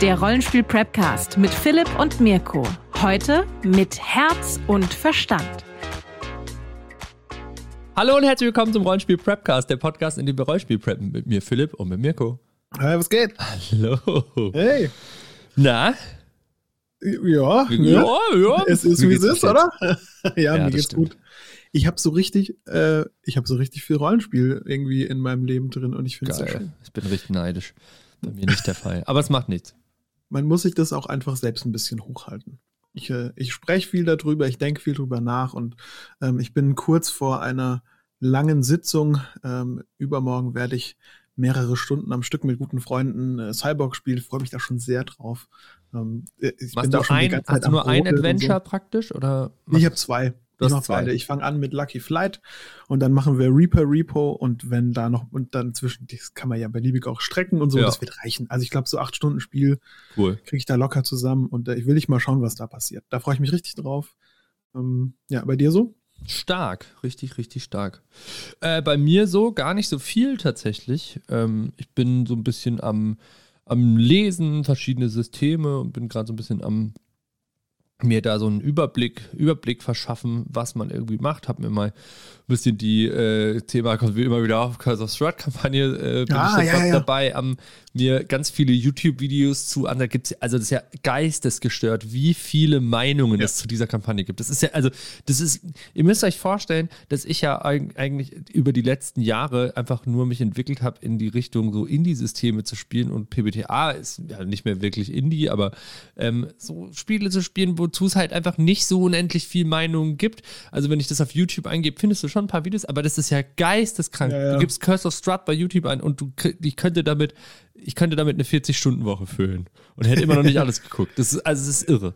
der Rollenspiel Prepcast mit Philipp und Mirko. Heute mit Herz und Verstand. Hallo und herzlich willkommen zum Rollenspiel Prepcast, der Podcast, in dem wir Rollenspiel preppen mit mir Philipp und mit Mirko. Hey, was geht? Hallo. Hey. Na? Ja, Ja, ne? ja. Es ist Wie es ist, oder? ja, Ja, mir das geht's stimmt. gut. Ich habe so richtig, äh, ich habe so richtig viel Rollenspiel irgendwie in meinem Leben drin und ich finde es schön. Ich bin richtig neidisch. Bei mir nicht der Fall. Aber es macht nichts. Man muss sich das auch einfach selbst ein bisschen hochhalten. Ich, äh, ich spreche viel darüber, ich denke viel drüber nach und ähm, ich bin kurz vor einer langen Sitzung. Ähm, übermorgen werde ich mehrere Stunden am Stück mit guten Freunden äh, Cyborg spielen. Freue mich da schon sehr drauf. Ähm, äh, ich Machst da du schon ein, hast du nur ein und so. Adventure praktisch? Oder Ich habe zwei. Du Ich hast mach zwei. beide. Ich fange an mit Lucky Flight und dann machen wir Reaper Repo und wenn da noch und dann zwischen, das kann man ja beliebig auch strecken und so, Ja. das wird reichen. Also ich glaube, so acht Stunden Spiel cool. kriege ich da locker zusammen und äh, ich will nicht mal schauen, was da passiert. Da freue ich mich richtig drauf. Ähm, ja, bei dir so? Stark, richtig, richtig stark. Äh, bei mir so gar nicht so viel tatsächlich. Ähm, ich bin so ein bisschen am, am Lesen, verschiedene Systeme und bin gerade so ein bisschen am mir da so einen Überblick, Überblick verschaffen, was man irgendwie macht. Hab mir mal ein bisschen die äh, Thema kommt wie immer wieder auf Curse of Strahd Kampagne äh, bin Ah, ich ja, ja. dabei, am mir ganz viele YouTube-Videos zu an. Da gibt's also das ist ja geistesgestört, wie viele Meinungen Ja. es zu dieser Kampagne gibt. Das ist ja, also, das ist, ihr müsst euch vorstellen, dass ich ja eig- eigentlich über die letzten Jahre einfach nur mich entwickelt habe in die Richtung, so Indie-Systeme zu spielen und PBTA ist ja nicht mehr wirklich Indie, aber ähm, so Spiele zu spielen, wozu es halt einfach nicht so unendlich viel Meinungen gibt. Also, wenn ich das auf YouTube eingebe, findest du schon ein paar Videos, aber das ist ja geisteskrank. Ja, ja. Du gibst Curse of Strut bei YouTube ein und du, ich könnte damit, ich könnte damit eine 40-Stunden-Woche füllen und hätte immer noch nicht alles geguckt. Das ist, also, es ist irre.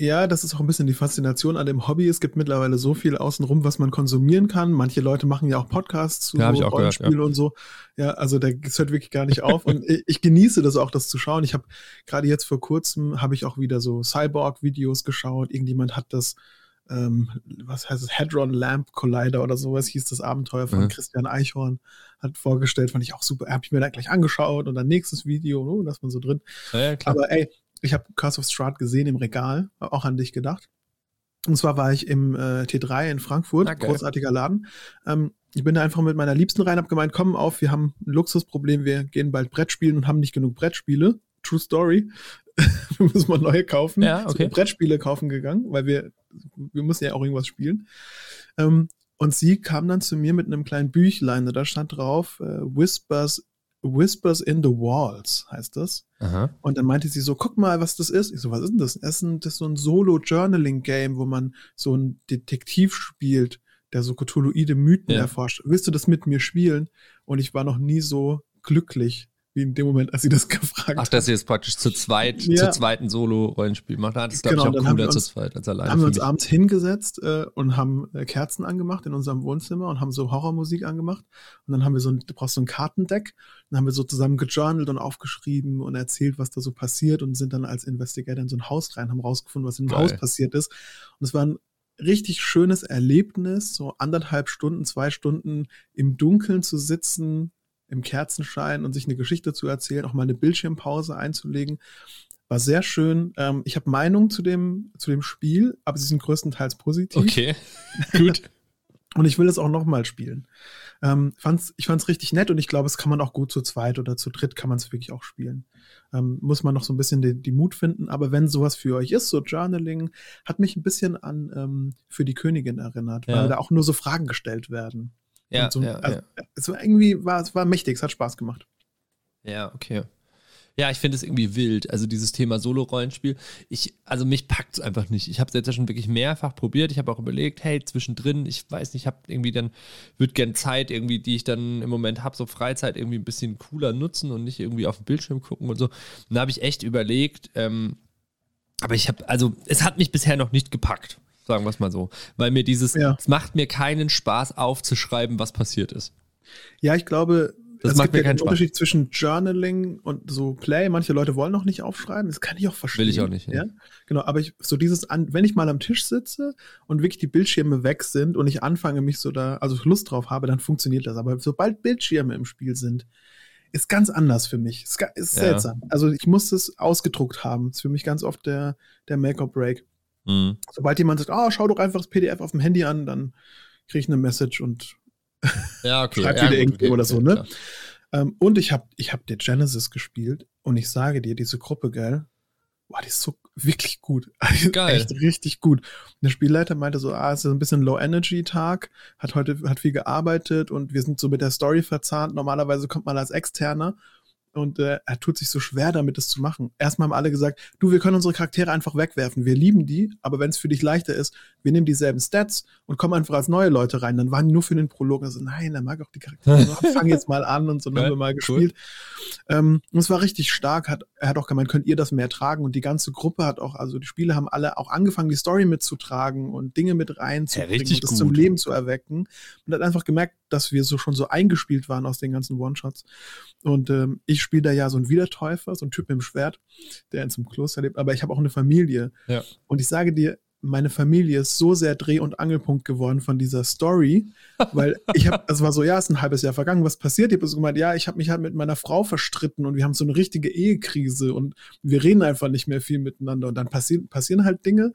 Ja, das ist auch ein bisschen die Faszination an dem Hobby. Es gibt mittlerweile so viel außenrum, was man konsumieren kann. Manche Leute machen ja auch Podcasts zu Ja, so Rollenspielen und so. Ja, also da es hört wirklich gar nicht auf. und ich, ich genieße das auch, das zu schauen. Ich habe gerade jetzt vor kurzem habe ich auch wieder so Cyborg-Videos geschaut. Irgendjemand hat das, ähm, was heißt es, Hadron Lamp Collider oder sowas hieß das Abenteuer von Mhm. Christian Eichhorn hat vorgestellt. Fand ich auch super. Habe ich mir dann gleich angeschaut und dann nächstes Video, oh, das man so drin. Ja, ja, klar. Aber ey, ich habe Curse of Strahd gesehen im Regal, auch an dich gedacht. Und zwar war ich im äh, T3 in Frankfurt, Ah, geil. großartiger Laden. Ähm, ich bin da einfach mit meiner Liebsten rein, hab gemeint, komm auf, wir haben ein Luxusproblem, wir gehen bald Brett spielen und haben nicht genug Brettspiele. True Story. wir müssen mal neue kaufen. Ja, okay. Sind Brettspiele kaufen gegangen, weil wir, wir müssen ja auch irgendwas spielen. Ähm, und sie kam dann zu mir mit einem kleinen Büchlein, da stand drauf, äh, Whispers, Whispers in the Walls heißt das. Aha. Und dann meinte sie so, guck mal, was das ist. Ich so, was ist denn das? Das ist, ein, das ist so ein Solo-Journaling-Game, wo man so einen Detektiv spielt, der so cthulhuide Mythen Ja. erforscht. Willst du das mit mir spielen? Und ich war noch nie so glücklich, wie in dem Moment, als sie das gefragt Ach, hat. dass ihr jetzt praktisch zu zweit, Ja. zu zweiten Solo-Rollenspiel macht. Das ist, glaube Genau, ich, auch cooler zu uns- zweit als Da alleine. haben wir uns abends hingesetzt äh, und haben äh, Kerzen angemacht in unserem Wohnzimmer und haben so Horrormusik angemacht. Und dann haben wir so ein, du brauchst so ein Kartendeck. Dann haben wir so zusammen gejournalt und aufgeschrieben und erzählt, was da so passiert und sind dann als Investigator in so ein Haus rein, haben rausgefunden, was im Geil. Haus passiert ist. Und es war ein richtig schönes Erlebnis, so anderthalb Stunden, zwei Stunden im Dunkeln zu sitzen, im Kerzenschein und sich eine Geschichte zu erzählen, auch mal eine Bildschirmpause einzulegen. War sehr schön. Ähm, ich habe Meinungen zu dem, zu dem Spiel, aber sie sind größtenteils positiv. Okay, gut. Und ich will es auch nochmal spielen. Ähm, fand's, ich fand es richtig nett und ich glaube, es kann man auch gut zu zweit oder zu dritt kann man es wirklich auch spielen. Ähm, muss man noch so ein bisschen die, die Mut finden, aber wenn sowas für euch ist, so Journaling, hat mich ein bisschen an ähm, für die Königin erinnert, Ja. weil da auch nur so Fragen gestellt werden. Ja, so, ja, also, ja. Es war irgendwie, war, es war mächtig, es hat Spaß gemacht. Ja, okay. Ja, ich finde es irgendwie wild. Also dieses Thema Solo-Rollenspiel. Ich, also mich packt es einfach nicht. Ich habe es jetzt ja schon wirklich mehrfach probiert. Ich habe auch überlegt, hey, zwischendrin, ich weiß nicht, ich habe irgendwie dann, würde gern Zeit irgendwie, die ich dann im Moment habe, so Freizeit irgendwie ein bisschen cooler nutzen und nicht irgendwie auf den Bildschirm gucken und so. Und da habe ich echt überlegt, ähm, aber ich habe, also es hat mich bisher noch nicht gepackt, sagen wir es mal so. Weil mir dieses, Ja. es macht mir keinen Spaß aufzuschreiben, was passiert ist. Ja, ich glaube, Das es macht gibt mir ja keinen Spaß. Unterschied zwischen Journaling und so Play. Manche Leute wollen noch nicht aufschreiben. Das kann ich auch verstehen. Will ich auch nicht, ja. Ja, genau. Aber ich, so dieses, an, wenn ich mal am Tisch sitze und wirklich die Bildschirme weg sind und ich anfange mich so da, also Lust drauf habe, dann funktioniert das. Aber sobald Bildschirme im Spiel sind, ist ganz anders für mich. Ist, ist Ja. seltsam. Also ich muss es ausgedruckt haben. Ist für mich ganz oft der, der Make-or-Break. Mhm. Sobald jemand sagt, oh, schau doch einfach das PDF auf dem Handy an, dann kriege ich eine Message und Ja, okay. Schreib ja, wieder gut, irgendwie okay, oder so, ne? klar. Ähm, und ich habe ich hab der Genesis gespielt und ich sage dir, diese Gruppe, gell, boah, die ist so wirklich gut. Die ist Geil. Echt richtig gut. Und der Spielleiter meinte so, ah, es ist ein bisschen Low-Energy-Tag, hat heute, hat viel gearbeitet und wir sind so mit der Story verzahnt. Normalerweise kommt man als Externer und äh, er tut sich so schwer damit, das zu machen. Erstmal haben alle gesagt, du, wir können unsere Charaktere einfach wegwerfen. Wir lieben die, aber wenn es für dich leichter ist, wir nehmen dieselben Stats und kommen einfach als neue Leute rein. Dann waren die nur für den Prolog. Also nein, er mag auch die Charaktere. So, Fang jetzt mal an und so, dann haben wir mal cool. gespielt. Ähm, und es war richtig stark. Hat, er hat auch gemeint, könnt ihr das mehr tragen? Und die ganze Gruppe hat auch, also die Spiele haben alle auch angefangen, die Story mitzutragen und Dinge mit reinzubringen Ja, und das gut. zum Leben zu erwecken. Und hat einfach gemerkt, dass wir so schon so eingespielt waren aus den ganzen One-Shots. Und ähm, ich spiele da ja so einen Wiedertäufer, so ein Typ mit dem Schwert, der in so einem Kloster lebt. Aber ich habe auch eine Familie. Ja. Und ich sage dir, meine Familie ist so sehr Dreh- und Angelpunkt geworden von dieser Story, weil ich habe, es war so, ja, es ist ein halbes Jahr vergangen, was passiert? Ich habe so gemeint, ja, ich habe mich halt mit meiner Frau verstritten und wir haben so eine richtige Ehekrise und wir reden einfach nicht mehr viel miteinander und dann passieren, passieren halt Dinge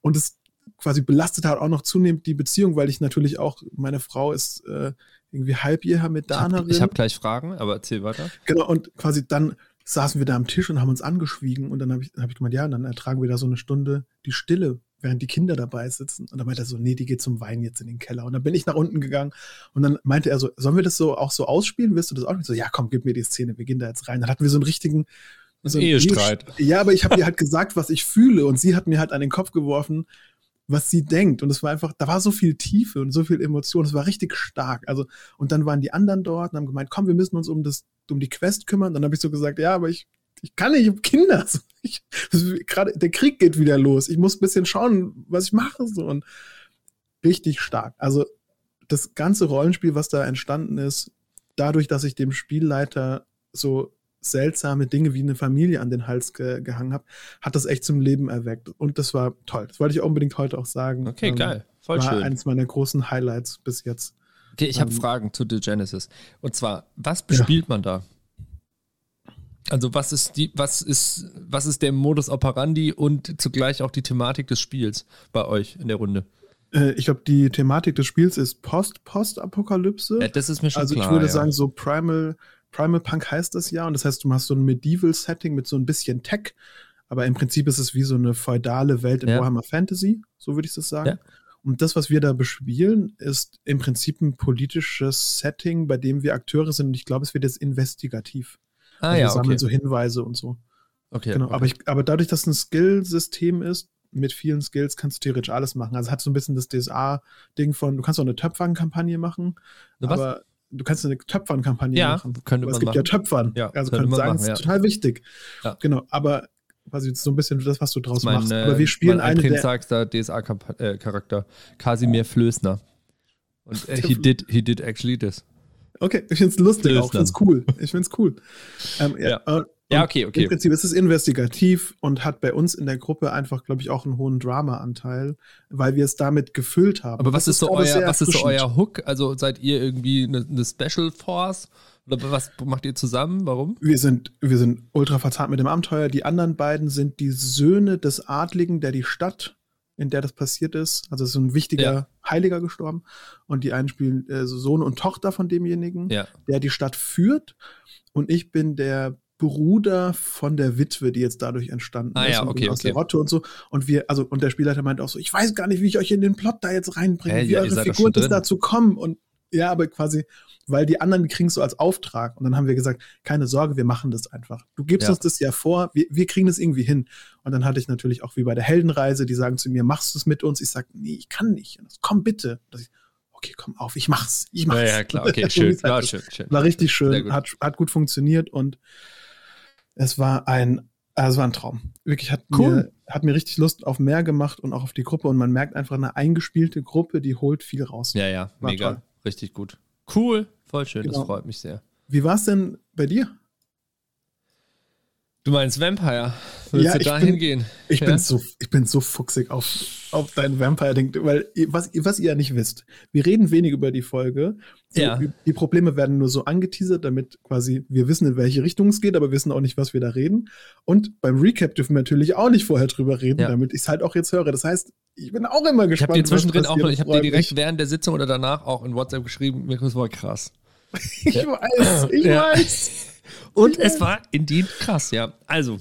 und es quasi belastet halt auch noch zunehmend die Beziehung, weil ich natürlich auch, meine Frau ist äh, irgendwie halbjeher mit Ich habe Danerin. hab gleich Fragen, aber erzähl weiter. Genau, und quasi dann saßen wir da am Tisch und haben uns angeschwiegen und dann habe ich, hab ich gemeint, ja, und dann ertragen wir da so eine Stunde die Stille, während die Kinder dabei sitzen. Und dann meinte er so, nee, die geht zum Wein jetzt in den Keller. Und dann bin ich nach unten gegangen und dann meinte er so, sollen wir das so auch so ausspielen? Willst du das auch? Ich so, ja, komm, gib mir die Szene, wir gehen da jetzt rein. Dann hatten wir so einen richtigen so einen Ehestreit. Ja, aber ich habe ihr halt gesagt, was ich fühle und sie hat mir halt an den Kopf geworfen, was sie denkt. Und es war einfach, da war so viel Tiefe und so viel Emotion. Es war richtig stark. Also, und dann waren die anderen dort und haben gemeint, komm, wir müssen uns um das, um die Quest kümmern. Dann habe ich so gesagt, ja, aber ich, ich kann nicht, ich hab Kinder. So, Ich, gerade der Krieg geht wieder los. Ich muss ein bisschen schauen, was ich mache. So. Und richtig stark. Also das ganze Rollenspiel, was da entstanden ist, dadurch, dass ich dem Spielleiter so seltsame Dinge wie eine Familie an den Hals ge gehangen habe, hat das echt zum Leben erweckt. Und das war toll. Das wollte ich unbedingt heute auch sagen. Okay, Ähm, geil. Voll war schön. eines meiner großen Highlights bis jetzt. Okay, ich habe ähm, Fragen zu The Genesis. Und zwar, was bespielt man da? Also was ist die, was ist, was ist der Modus operandi und zugleich auch die Thematik des Spiels bei euch in der Runde? Äh, ich glaube, die Thematik des Spiels ist Post-Post-Apokalypse. Ja, das ist mir schon also klar. ich würde ja. sagen, so Primal, Primal Punk heißt das ja. Und das heißt, du machst so ein Medieval-Setting mit so ein bisschen Tech. Aber im Prinzip ist es wie so eine feudale Welt in Ja. Warhammer Fantasy, so würde ich das sagen. Ja. Und das, was wir da bespielen, ist im Prinzip ein politisches Setting, bei dem wir Akteure sind. Und ich glaube, es wird jetzt investigativ. ah Also ja, wir sammeln okay. so Hinweise und so. okay genau. okay. Aber, ich, aber dadurch, dass es ein Skill-System ist, mit vielen Skills kannst du theoretisch alles machen. Also es hat so ein bisschen das DSA-Ding von, du kannst auch eine Töpfern-Kampagne machen, was? aber du kannst eine Töpfern-Kampagne Ja, machen. könnte Aber es man gibt ja machen. Töpfern. Ja, also könnte können man sagen, machen, es ist ja. total wichtig. Ja. Genau, aber quasi so ein bisschen das, was du draus mein, machst. äh, aber wir spielen mein eine der, einprägsagster DSA-Charakter, Kasimir Flößner. Und äh, he did, he did actually this. Okay, ich find's lustig auch, ich find's cool. Ich find's cool. Ähm, ja. Ja. und okay, Im okay. Prinzip ist es investigativ und hat bei uns in der Gruppe einfach, glaube ich, auch einen hohen Drama-Anteil, weil wir es damit gefüllt haben. Aber was Das ist, so euer, was ist so euer Hook? Also seid ihr irgendwie eine, eine Special Force? Oder was macht ihr zusammen? Warum? Wir sind, wir sind ultra verzahnt mit dem Abenteuer. Die anderen beiden sind die Söhne des Adligen, der die Stadt, in der das passiert ist, also es ist so ein wichtiger Ja. Heiliger gestorben. Und die einen spielen äh, Sohn und Tochter von demjenigen, Ja. der die Stadt führt. Und ich bin der Bruder von der Witwe, die jetzt dadurch entstanden Ah ist ja, okay, aus okay. der Rotte und so. Und wir, also, und der Spielleiter meint auch so, ich weiß gar nicht, wie ich euch in den Plot da jetzt reinbringe, Hä, wie ja, eure Figuren drin. dazu kommen. Und ja, aber quasi, weil die anderen kriegen es so als Auftrag. Und dann haben wir gesagt, keine Sorge, wir machen das einfach. Du gibst Ja. uns das ja vor, wir, wir kriegen das irgendwie hin. Und dann hatte ich natürlich auch wie bei der Heldenreise, die sagen zu mir, machst du es mit uns? Ich sage, nee, ich kann nicht. Das, komm bitte. Ich, okay, komm auf, ich mach's. Ich mach's. Ja, ja, klar, okay, schön. halt War ist. schön, schön. War richtig schön, hat, hat gut funktioniert und es war ein, also es war ein Traum. Wirklich hat Cool. mir, hat mir richtig Lust auf mehr gemacht und auch auf die Gruppe. Und man merkt einfach eine eingespielte Gruppe, die holt viel raus. Ja, ja, War mega. toll. Richtig gut. Cool. Voll schön, das Genau. freut mich sehr. Wie war es denn bei dir? Du meinst Vampire? Willst Ja, du ich dahin bin- gehen? Ich, Ja? bin so, ich bin so fuchsig auf, auf dein Vampire-Ding, weil was, ihr- was ihr ja nicht wisst, wir reden wenig über die Folge. So, Ja. Die Probleme werden nur so angeteasert, damit quasi wir wissen, in welche Richtung es geht, aber wissen auch nicht, was wir da reden. Und beim Recap dürfen wir natürlich auch nicht vorher drüber reden, Ja. damit ich es halt auch jetzt höre. Das heißt, ich bin auch immer Ich gespannt. habe dir zwischendrin auch noch, ich habe dir direkt während der Sitzung oder danach auch in WhatsApp geschrieben, mir war krass. Ich weiß, ich weiß. Und es war indeed krass, ja. Also,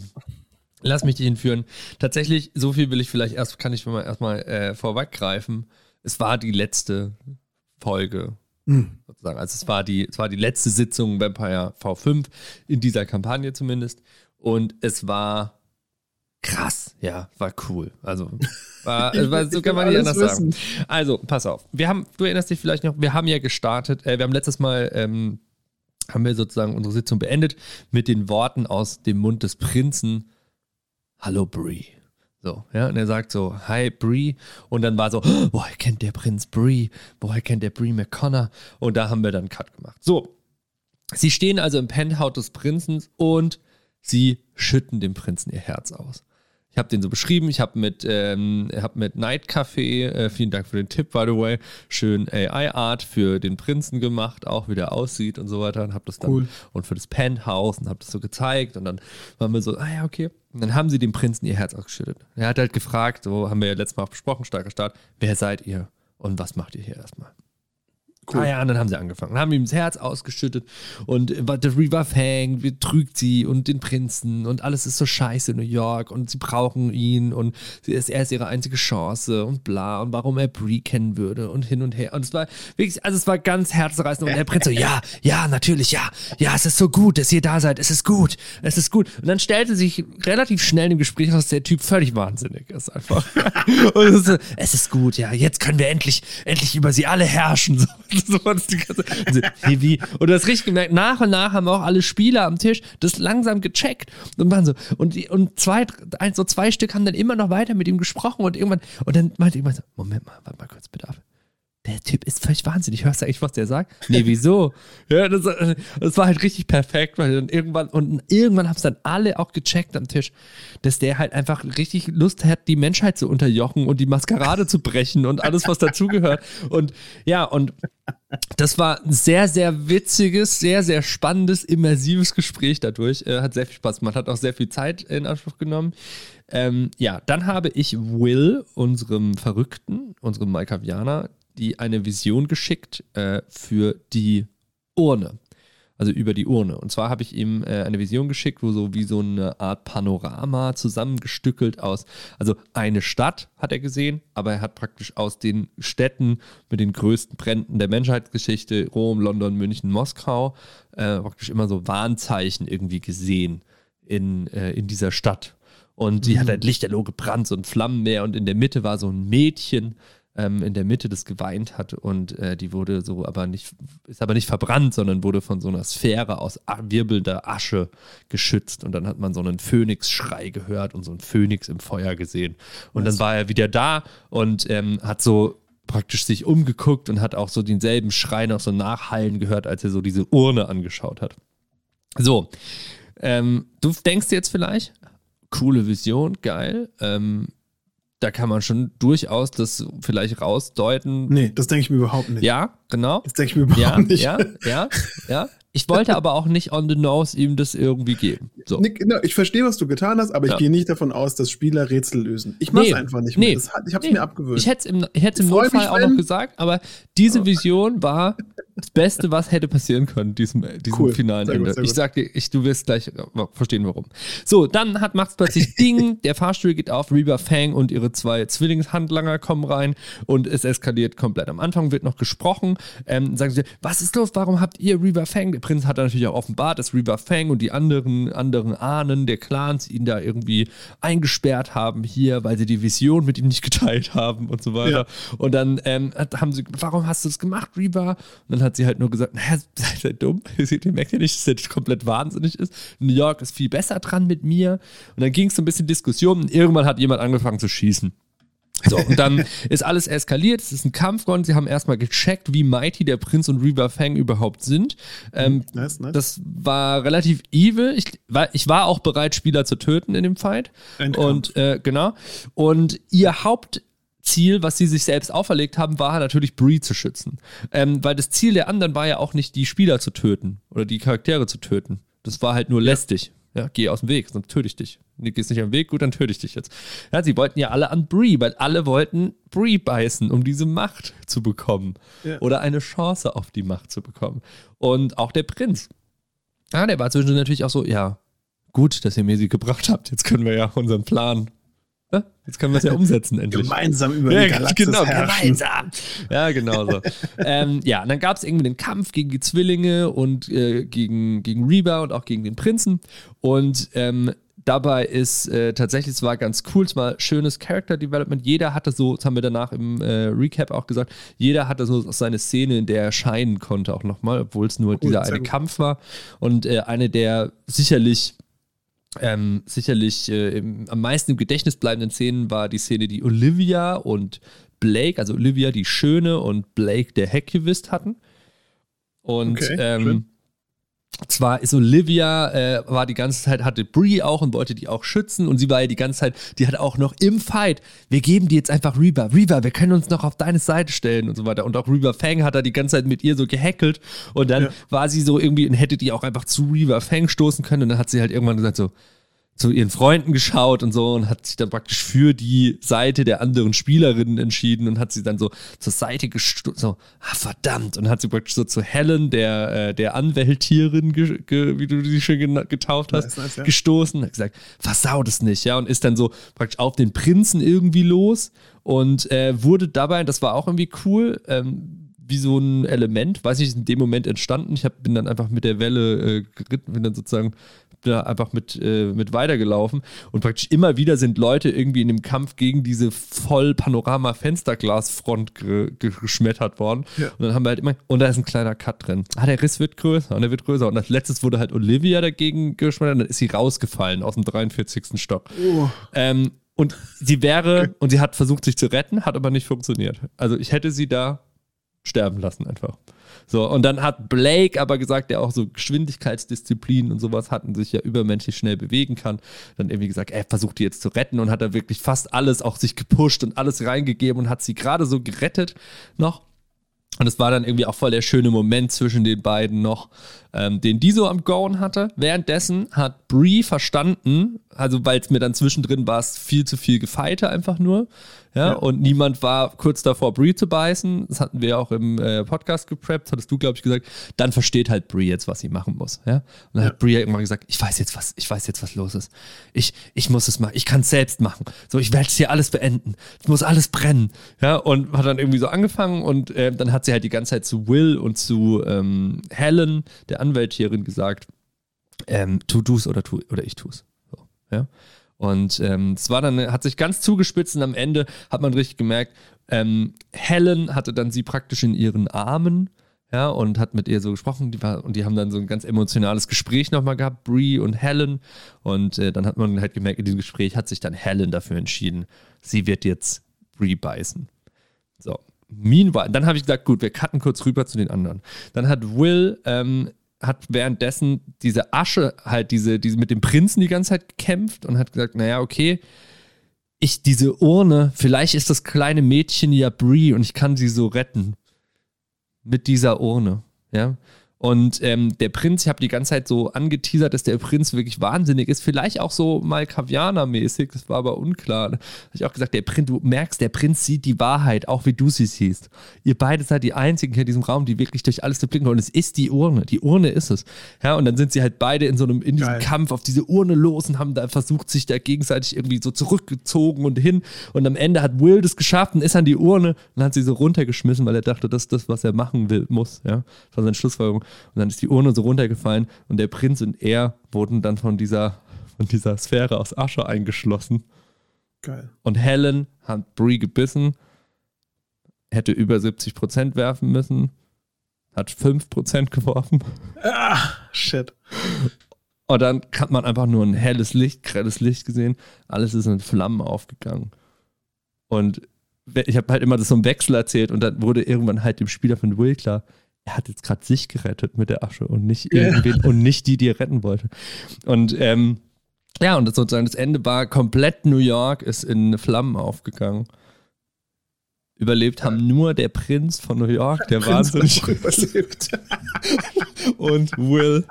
lass mich dich hinführen. Tatsächlich, so viel will ich vielleicht erst, kann ich mal erstmal äh, vorweggreifen. Es war die letzte Folge, Hm. sozusagen. Also es war die, es war die letzte Sitzung Vampire V5 in dieser Kampagne zumindest. Und es war krass, ja, war cool. Also, war, Ich- war so kann man nicht anders sagen. wissen. Also, pass auf. Wir haben, du erinnerst dich vielleicht noch, wir haben ja gestartet, äh, wir haben letztes Mal, ähm, haben wir sozusagen unsere Sitzung beendet mit den Worten aus dem Mund des Prinzen, Hallo Bree. So, ja, und er sagt so, Hi Bree. Und dann war so, "Oh, woher kennt der Prinz Bree? Woher kennt der Bree McConnor? Und da haben wir dann einen Cut gemacht. So, sie stehen also im Penthouse des Prinzen und sie schütten dem Prinzen ihr Herz aus. Ich habe den so beschrieben. Ich habe mit, ähm, hab mit Night Café, äh, vielen Dank für den Tipp, by the way, schön AI-Art für den Prinzen gemacht, auch wie der aussieht und so weiter. Und habe das dann Cool. und für das Penthouse und habe das so gezeigt. Und dann waren wir so, ah ja, okay. Und dann haben sie dem Prinzen ihr Herz ausgeschüttet. Er hat halt gefragt, so haben wir ja letztes Mal auch besprochen, starker Start, wer seid ihr und was macht ihr hier erstmal? Cool. Ah ja, und dann haben sie angefangen. Haben ihm das Herz ausgeschüttet und äh, der River Fang betrügt sie und den Prinzen und alles ist so scheiße in New York und sie brauchen ihn und sie ist, er ist ihre einzige Chance und bla und warum er Brie kennen würde und hin und her. Und es war wirklich, also es war ganz herzreißend und der Prinz so, ja, ja, natürlich, ja, ja, es ist so gut, dass ihr da seid, es ist gut, es ist gut. Und dann stellte sich relativ schnell im Gespräch raus, dass der Typ völlig wahnsinnig ist einfach. und so, es ist gut, ja, jetzt können wir endlich, endlich über sie alle herrschen. So, so war das die ganze hey, wie? Und du hast richtig gemerkt, nach und nach haben auch alle Spieler am Tisch das langsam gecheckt und waren so, und, die, und zwei, ein, so zwei Stück haben dann immer noch weiter mit ihm gesprochen und irgendwann, und dann meinte irgendwann so, Moment mal, warte mal kurz, bitte ab. Der Typ ist völlig wahnsinnig. Hörst du eigentlich, was der sagt? Nee, wieso? ja, das, das war halt richtig perfekt, weil dann irgendwann, und irgendwann haben es dann alle auch gecheckt am Tisch, dass der halt einfach richtig Lust hat, die Menschheit zu unterjochen und die Maskerade zu brechen und alles, was dazugehört. Und ja, und das war ein sehr, sehr witziges, sehr, sehr spannendes, immersives Gespräch dadurch. Äh, hat sehr viel Spaß gemacht, hat auch sehr viel Zeit in Anspruch genommen. Ähm, ja, dann habe ich Will, unserem Verrückten, unserem Malkavianer, die eine Vision geschickt äh, für die Urne. Also über die Urne. Und zwar habe ich ihm äh, eine Vision geschickt, wo so wie so eine Art Panorama zusammengestückelt aus, also eine Stadt hat er gesehen, aber er hat praktisch aus den Städten mit den größten Bränden der Menschheitsgeschichte, Rom, London, München, Moskau, äh, praktisch immer so Warnzeichen irgendwie gesehen in, äh, in dieser Stadt. Und die hat halt Lichterloh gebrannt, so ein Flammenmeer und in der Mitte war so ein Mädchen, ähm, in der Mitte das geweint hat und äh, die wurde so aber nicht, ist aber nicht verbrannt, sondern wurde von so einer Sphäre aus wirbelnder Asche geschützt und dann hat man so einen Phönixschrei gehört und so einen Phönix im Feuer gesehen und dann war er wieder da und ähm, hat so praktisch sich umgeguckt und hat auch so denselben Schrei noch so nachhallen gehört, als er so diese Urne angeschaut hat. So, ähm, du denkst jetzt vielleicht, coole Vision, geil. Ähm, da kann man schon durchaus das vielleicht rausdeuten. Nee, das denke ich mir überhaupt nicht. Ja, genau. Das denke ich mir überhaupt Ja, nicht. ja, ja, ja. Ich wollte aber auch nicht on the nose ihm das irgendwie geben. So. Nee, genau, ich verstehe, was du getan hast, aber Ja. ich gehe nicht davon aus, dass Spieler Rätsel lösen. Ich mache es Nee, einfach nicht nee, mehr. Das, hat- ich habe es nee. mir abgewöhnt. Ich hätte es im, ich im Ich Notfall mich, auch noch gesagt, aber diese Vision war das Beste, was hätte passieren können, diesem, diesem Cool. finalen Sehr gut, Ende. ich gut. sag dir, ich, du wirst gleich äh, verstehen, warum. So, dann hat macht's plötzlich Ding, der Fahrstuhl geht auf, Reba Fang und ihre zwei Zwillingshandlanger kommen rein und es eskaliert komplett. Am Anfang wird noch gesprochen, ähm, sagen sie, was ist los, warum habt ihr Reba Fang? Prinz hat natürlich auch offenbart, dass Reba Fang und die anderen, anderen Ahnen der Clans ihn da irgendwie eingesperrt haben hier, weil sie die Vision mit ihm nicht geteilt haben und so weiter. Und dann ähm, haben sie, warum hast du das gemacht, Reba? Und dann hat sie halt nur gesagt, naja, seid ihr dumm? Ihr merkt ja nicht, dass der komplett wahnsinnig ist. New York ist viel besser dran mit mir. Und dann ging es so ein bisschen Diskussion und irgendwann hat jemand angefangen zu schießen. So, und dann ist alles eskaliert, es ist ein Kampf und sie haben erstmal gecheckt, wie mighty der Prinz und Reaver Fang überhaupt sind. Ähm, nice, nice. Das war relativ evil. Ich war, ich war auch bereit, Spieler zu töten in dem Fight. Endkampf. Und äh, genau. Und ihr Hauptziel, was sie sich selbst auferlegt haben, war natürlich Bree zu schützen. Ähm, weil das Ziel der anderen war ja auch nicht, die Spieler zu töten oder die Charaktere zu töten. Das war halt nur lästig. Ja, geh aus dem Weg, sonst töte ich dich. Du gehst nicht am Weg, gut, dann töte ich dich jetzt. Ja, sie wollten ja alle an Brie, weil alle wollten Brie beißen, um diese Macht zu bekommen. Ja. Oder eine Chance auf die Macht zu bekommen. Und auch der Prinz. Ja, der war zwischendurch natürlich auch so, ja, gut, dass ihr mir sie gebracht habt. Jetzt können wir ja unseren Plan Jetzt können wir es ja umsetzen endlich. Gemeinsam über die Galaxis Genau, herrschen. gemeinsam. Ja, genau so. ähm, ja, und dann gab es irgendwie den Kampf gegen die Zwillinge und äh, gegen, gegen Reba und auch gegen den Prinzen. Und ähm, dabei ist äh, tatsächlich, es war ganz cool, es war schönes Character Development. Jeder hatte so, das haben wir danach im äh, Recap auch gesagt, jeder hatte so seine Szene, in der er scheinen konnte, auch nochmal, obwohl es nur cool, dieser eine Kampf war. Und äh, eine der sicherlich ähm, sicherlich äh, im, am meisten im Gedächtnis bleibenden Szenen war die Szene, die Olivia und Blake, also Olivia die Schöne und Blake der Hektivist hatten. Und okay, ähm, zwar ist Olivia, äh, war die ganze Zeit, hatte Brie auch und wollte die auch schützen und sie war ja die ganze Zeit, die hat auch noch im Fight, wir geben dir jetzt einfach Reba, Reba, wir können uns noch auf deine Seite stellen und so weiter. Und auch Reba Fang hat da die ganze Zeit mit ihr so gehackelt und dann ja. war sie so irgendwie und hätte die auch einfach zu Reba Fang stoßen können und dann hat sie halt irgendwann gesagt so, zu ihren Freunden geschaut und so und hat sich dann praktisch für die Seite der anderen Spielerinnen entschieden und hat sie dann so zur Seite gestoßen, so, ah, verdammt, und hat sie praktisch so zu Helen, der, äh, der Anwältierin, wie du sie schön getauft hast, nice, nice, gestoßen, hat gesagt, versau das nicht, ja, und ist dann so praktisch auf den Prinzen irgendwie los und äh, wurde dabei, das war auch irgendwie cool, ähm, wie so ein Element, weiß ich, ist in dem Moment entstanden. Ich hab, bin dann einfach mit der Welle äh, geritten, bin dann sozusagen da einfach mit, äh, mit weitergelaufen und praktisch immer wieder sind Leute irgendwie in dem Kampf gegen diese voll Panorama-Fensterglasfront ge geschmettert worden. Ja. Und dann haben wir halt immer, und da ist ein kleiner Cut drin. Ah, der Riss wird größer und der wird größer. Und als letztes wurde halt Olivia dagegen geschmettert und dann ist sie rausgefallen aus dem 43. Stock. Oh. Ähm, und sie wäre, und sie hat versucht, sich zu retten, hat aber nicht funktioniert. Also ich hätte sie da sterben lassen einfach. So, und dann hat Blake aber gesagt, der auch so Geschwindigkeitsdisziplin und sowas hat und sich ja übermenschlich schnell bewegen kann, dann irgendwie gesagt, er versucht die jetzt zu retten und hat da wirklich fast alles auch sich gepusht und alles reingegeben und hat sie gerade so gerettet noch. Und es war dann irgendwie auch voll der schöne Moment zwischen den beiden noch, ähm, den die so am Goen hatte. Währenddessen hat Brie verstanden, also weil es mir dann zwischendrin war, es viel zu viel Gefeite einfach nur. Ja, ja, und niemand war kurz davor, Brie zu beißen. Das hatten wir auch im äh, Podcast gepreppt, hattest du, glaube ich, gesagt. Dann versteht halt Brie jetzt, was sie machen muss. Ja? Und dann ja. hat Brie irgendwann gesagt, ich weiß jetzt, was, ich weiß jetzt, was los ist. Ich, ich muss es machen, ich kann es selbst machen. So, ich werde es hier alles beenden. Es muss alles brennen. Ja, und hat dann irgendwie so angefangen und äh, dann hat sie halt die ganze Zeit zu Will und zu ähm, Helen, der Anwältierin, gesagt, ähm, tu du's oder tu oder ich tu's. So, ja. Und ähm, es war dann, hat sich ganz zugespitzt und am Ende hat man richtig gemerkt, ähm, Helen hatte dann sie praktisch in ihren Armen, ja, und hat mit ihr so gesprochen, die war, und die haben dann so ein ganz emotionales Gespräch nochmal gehabt, Brie und Helen. Und äh, dann hat man halt gemerkt, in diesem Gespräch hat sich dann Helen dafür entschieden, sie wird jetzt Brie beißen. So. Meanwhile, dann habe ich gesagt, gut, wir cutten kurz rüber zu den anderen. Dann hat Will ähm, hat währenddessen diese Asche halt diese, diese mit dem Prinzen die ganze Zeit gekämpft und hat gesagt, naja, okay, ich, diese Urne, vielleicht ist das kleine Mädchen ja Brie und ich kann sie so retten. Mit dieser Urne, ja. Und ähm, der Prinz, ich habe die ganze Zeit so angeteasert, dass der Prinz wirklich wahnsinnig ist. Vielleicht auch so mal Kavianer-mäßig, das war aber unklar. Da habe ich auch gesagt, der Prinz, du merkst, der Prinz sieht die Wahrheit, auch wie du sie siehst. Ihr beide seid die einzigen hier in diesem Raum, die wirklich durch alles blicken Und es ist die Urne. Die Urne ist es. Ja, und dann sind sie halt beide in so einem, in diesem Kampf auf diese Urne los und haben da versucht, sich da gegenseitig irgendwie so zurückgezogen und hin. Und am Ende hat Will das geschafft und ist an die Urne und hat sie so runtergeschmissen, weil er dachte, das ist das, was er machen will, muss. Ja, das war seine Schlussfolgerung. Und dann ist die Urne so runtergefallen und der Prinz und er wurden dann von dieser, von dieser Sphäre aus Asche eingeschlossen. Geil. Und Helen hat Brie gebissen, hätte über 70 Prozent werfen müssen, hat 5 Prozent geworfen. Ah, shit. Und dann hat man einfach nur ein helles Licht, grelles Licht gesehen. Alles ist in Flammen aufgegangen. Und ich habe halt immer das so im Wechsel erzählt und dann wurde irgendwann halt dem Spieler von Will klar, er hat jetzt gerade sich gerettet mit der Asche und nicht irgendwen und nicht die, die er retten wollte. Und ähm, ja, und das sozusagen das Ende war komplett New York ist in Flammen aufgegangen. Überlebt haben nur der Prinz von New York, der wahnsinnig überlebt. und Will.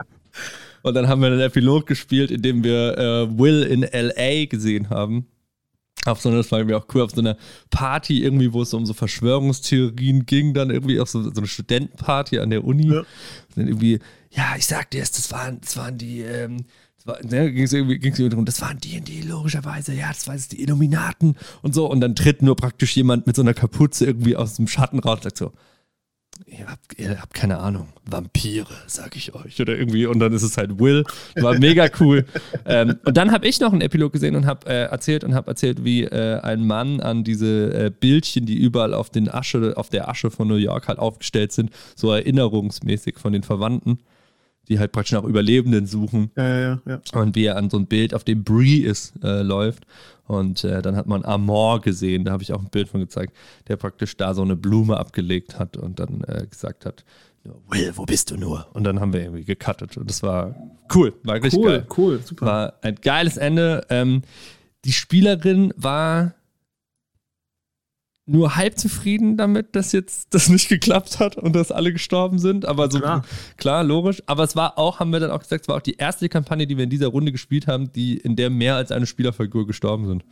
Und dann haben wir einen Epilog gespielt, in dem wir äh, Will in LA gesehen haben auf so einer, das war irgendwie auch cool, auf so einer Party irgendwie, wo es um so Verschwörungstheorien ging, dann irgendwie auf so, so eine Studentenparty an der Uni. Ja. Dann irgendwie, ja, ich sag dir, das waren, das waren die, ähm, ne, ging es irgendwie, ging's irgendwie darum, das waren die und die, logischerweise, ja, das waren die Illuminaten und so. Und dann tritt nur praktisch jemand mit so einer Kapuze irgendwie aus dem Schatten raus und sagt so, ihr habt, ihr habt keine Ahnung, Vampire, sag ich euch. Oder irgendwie, und dann ist es halt Will. War mega cool. ähm, und dann habe ich noch einen Epilog gesehen und habe äh, erzählt und habe erzählt, wie äh, ein Mann an diese äh, Bildchen, die überall auf, den Asche, auf der Asche von New York halt aufgestellt sind, so erinnerungsmäßig von den Verwandten die halt praktisch nach Überlebenden suchen. Ja, ja, ja. Und wie er an so ein Bild, auf dem Brie ist, äh, läuft. Und äh, dann hat man Amor gesehen, da habe ich auch ein Bild von gezeigt, der praktisch da so eine Blume abgelegt hat und dann äh, gesagt hat, Will, wo bist du nur? Und dann haben wir irgendwie gecuttet und das war cool, war richtig cool, geil. Cool, super. War ein geiles Ende. Ähm, die Spielerin war nur halb zufrieden damit, dass jetzt das nicht geklappt hat und dass alle gestorben sind. Aber so klar. klar, logisch. Aber es war auch, haben wir dann auch gesagt, es war auch die erste Kampagne, die wir in dieser Runde gespielt haben, die in der mehr als eine Spielerfigur gestorben sind.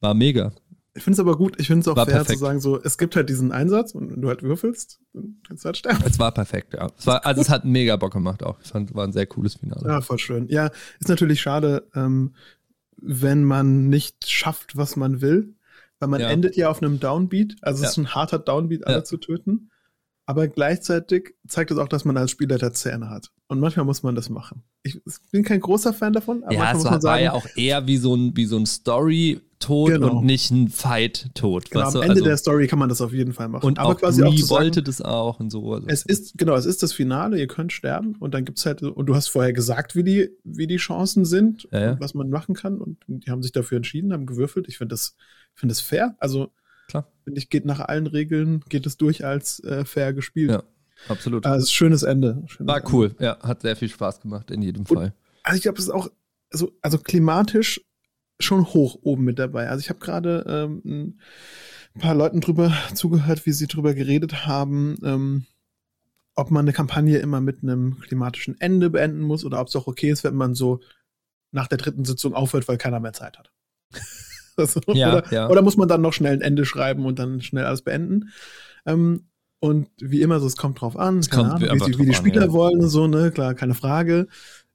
War mega. Ich finde es aber gut, ich finde es auch war fair perfekt. zu sagen, so, es gibt halt diesen Einsatz und wenn du halt würfelst, dann kannst du halt sterben. Es war perfekt, ja. Es war, also es hat mega Bock gemacht auch. Ich fand, war ein sehr cooles Finale. Ja, voll schön. Ja, ist natürlich schade, ähm, wenn man nicht schafft, was man will. Weil man ja. endet ja auf einem Downbeat, also ja. es ist ein harter Downbeat, alle ja. zu töten. Aber gleichzeitig zeigt es auch, dass man als Spielleiter Zähne hat. Und manchmal muss man das machen. Ich bin kein großer Fan davon, aber ja, manchmal es muss man sagen, war ja auch eher wie so ein, wie so ein Story, Tod genau. und nicht ein Fight-Tod. Genau, am Ende also, der Story kann man das auf jeden Fall machen. Und aber auch quasi Brie auch sagen, wollte das auch und so. Also. Es ist, genau, es ist das Finale, ihr könnt sterben und dann gibt es halt, und du hast vorher gesagt, wie die, wie die Chancen sind, ja, ja. was man machen kann und die haben sich dafür entschieden, haben gewürfelt. Ich finde das, finde das fair. Also, Klar. finde ich, geht nach allen Regeln, geht es durch als äh, fair gespielt. Ja, absolut. Also, schönes Ende. Schönes War cool, Ende. ja, hat sehr viel Spaß gemacht in jedem Fall. Und, also, ich glaube, es ist auch, also, also klimatisch schon hoch oben mit dabei. Also ich habe gerade ähm, ein paar Leuten drüber zugehört, wie sie drüber geredet haben, ähm, ob man eine Kampagne immer mit einem klimatischen Ende beenden muss oder ob es auch okay ist, wenn man so nach der dritten Sitzung aufhört, weil keiner mehr Zeit hat. also, ja, oder, ja. oder, muss man dann noch schnell ein Ende schreiben und dann schnell alles beenden? Ähm, und wie immer, so es kommt drauf an, kommt Ahnung, wie, die, wie die Spieler an, ja. wollen so, ne, klar, keine Frage.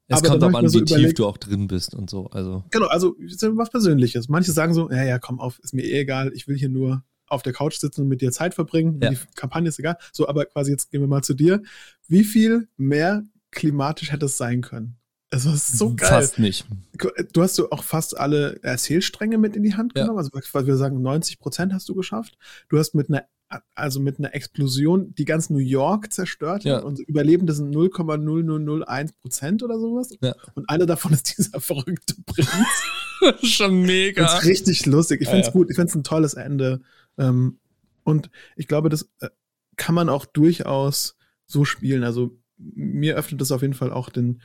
Es aber kommt auch an, so wie tief du auch drin bist und so. Also. Genau, also was Persönliches. Manche sagen so, ja, ja, komm auf, ist mir eh egal, ich will hier nur auf der Couch sitzen und mit dir Zeit verbringen. Ja. Die Kampagne ist egal. So, aber quasi jetzt gehen wir mal zu dir. Wie viel mehr klimatisch hätte es sein können? Es war so geil. Fast nicht. Du hast so auch fast alle Erzählstränge mit in die Hand genommen. Ja. Also, weil wir sagen, 90 Prozent hast du geschafft. Du hast mit einer also mit einer Explosion, die ganz New York zerstört ja. und Überlebende sind 0,0001 Prozent oder sowas. Ja. Und einer davon ist dieser verrückte Prinz. schon mega. Das ist richtig lustig. Ich finde es ja, gut. Ich finde es ein tolles Ende. Ähm, und ich glaube, das äh, kann man auch durchaus so spielen. Also mir öffnet das auf jeden Fall auch den,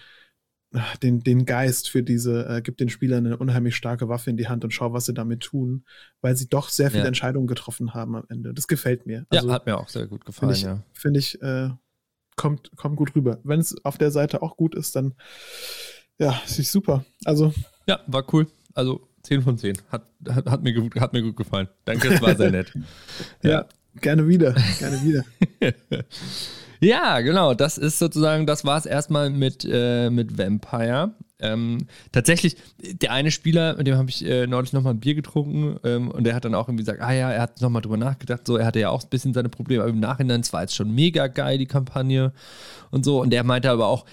den, den Geist für diese, äh, gibt den Spielern eine unheimlich starke Waffe in die Hand und schau, was sie damit tun, weil sie doch sehr viele ja. Entscheidungen getroffen haben am Ende. Das gefällt mir. Also, ja, hat mir auch sehr gut gefallen, find ich, ja. Finde ich, äh, kommt, kommt gut rüber. Wenn es auf der Seite auch gut ist, dann ja, ist super. Also. Ja, war cool. Also 10 von 10. Hat, hat, hat, mir, gut, hat mir gut gefallen. Danke, es war sehr nett. ja. ja, gerne wieder. Gerne wieder. Ja, genau. Das ist sozusagen, das war es erstmal mit, äh, mit Vampire. Ähm, tatsächlich, der eine Spieler, mit dem habe ich äh, neulich nochmal ein Bier getrunken ähm, und der hat dann auch irgendwie gesagt, ah ja, er hat nochmal drüber nachgedacht, so, er hatte ja auch ein bisschen seine Probleme, aber im Nachhinein, es war jetzt schon mega geil, die Kampagne und so. Und der meinte aber auch,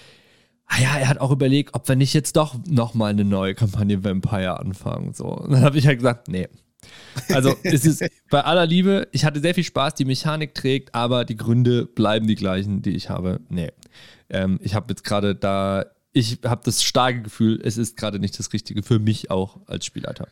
ah ja, er hat auch überlegt, ob wir nicht jetzt doch nochmal eine neue Kampagne Vampire anfangen. So. Und dann habe ich halt gesagt, nee, also es ist bei aller Liebe, ich hatte sehr viel Spaß, die Mechanik trägt, aber die Gründe bleiben die gleichen, die ich habe. Nee. Ähm, ich habe jetzt gerade da, ich habe das starke Gefühl, es ist gerade nicht das Richtige für mich auch als Spielleiter.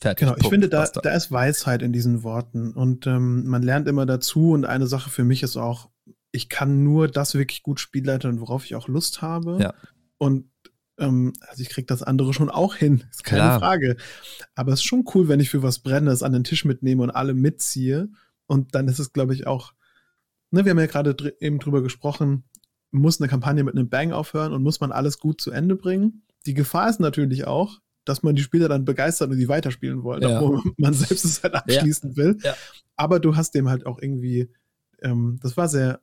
Fertig. Genau, ich Punkt, finde, da, basta. da ist Weisheit in diesen Worten und ähm, man lernt immer dazu und eine Sache für mich ist auch, ich kann nur das wirklich gut spielleitern, worauf ich auch Lust habe. Ja. Und ähm, also ich kriege das andere schon auch hin, ist keine Klar. Frage. Aber es ist schon cool, wenn ich für was brenne, es an den Tisch mitnehme und alle mitziehe. Und dann ist es, glaube ich, auch, ne, wir haben ja gerade dr eben drüber gesprochen, muss eine Kampagne mit einem Bang aufhören und muss man alles gut zu Ende bringen. Die Gefahr ist natürlich auch, dass man die Spieler dann begeistert und die weiterspielen wollen, Ja. obwohl man selbst es halt abschließen will. Ja. Aber du hast dem halt auch irgendwie, ähm, das war sehr,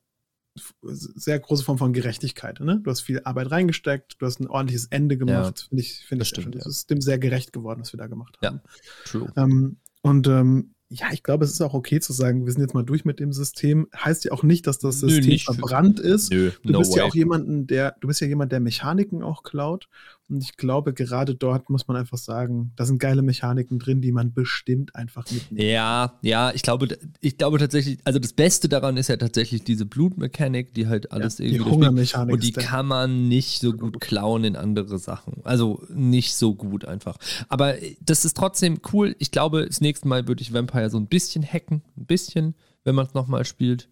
sehr große Form von Gerechtigkeit. Ne? Du hast viel Arbeit reingesteckt, du hast ein ordentliches Ende gemacht. Finde ich, finde Das ich stimmt, Das ja. ist dem sehr gerecht geworden, was wir da gemacht Ja. haben. True. Ähm, und ähm, ja, ich glaube, es ist auch okay zu sagen, wir sind jetzt mal durch mit dem System. Heißt ja auch nicht, dass das Nö, System für- verbrannt ist. Nö, Du no bist ja way. auch jemanden, der, du bist ja jemand, der Mechaniken auch klaut. Und ich glaube, gerade dort muss man einfach sagen, da sind geile Mechaniken drin, die man bestimmt einfach mitnimmt. Ja, ja, ich glaube, ich glaube tatsächlich, also das Beste daran ist ja tatsächlich diese Blutmechanik, die halt alles Ja, die irgendwie Hungermechanik und die kann man nicht so gut klauen in andere Sachen. Also nicht so gut einfach. Aber das ist trotzdem cool. Ich glaube, das nächste Mal würde ich Vampire so ein bisschen hacken, ein bisschen, wenn man es nochmal spielt.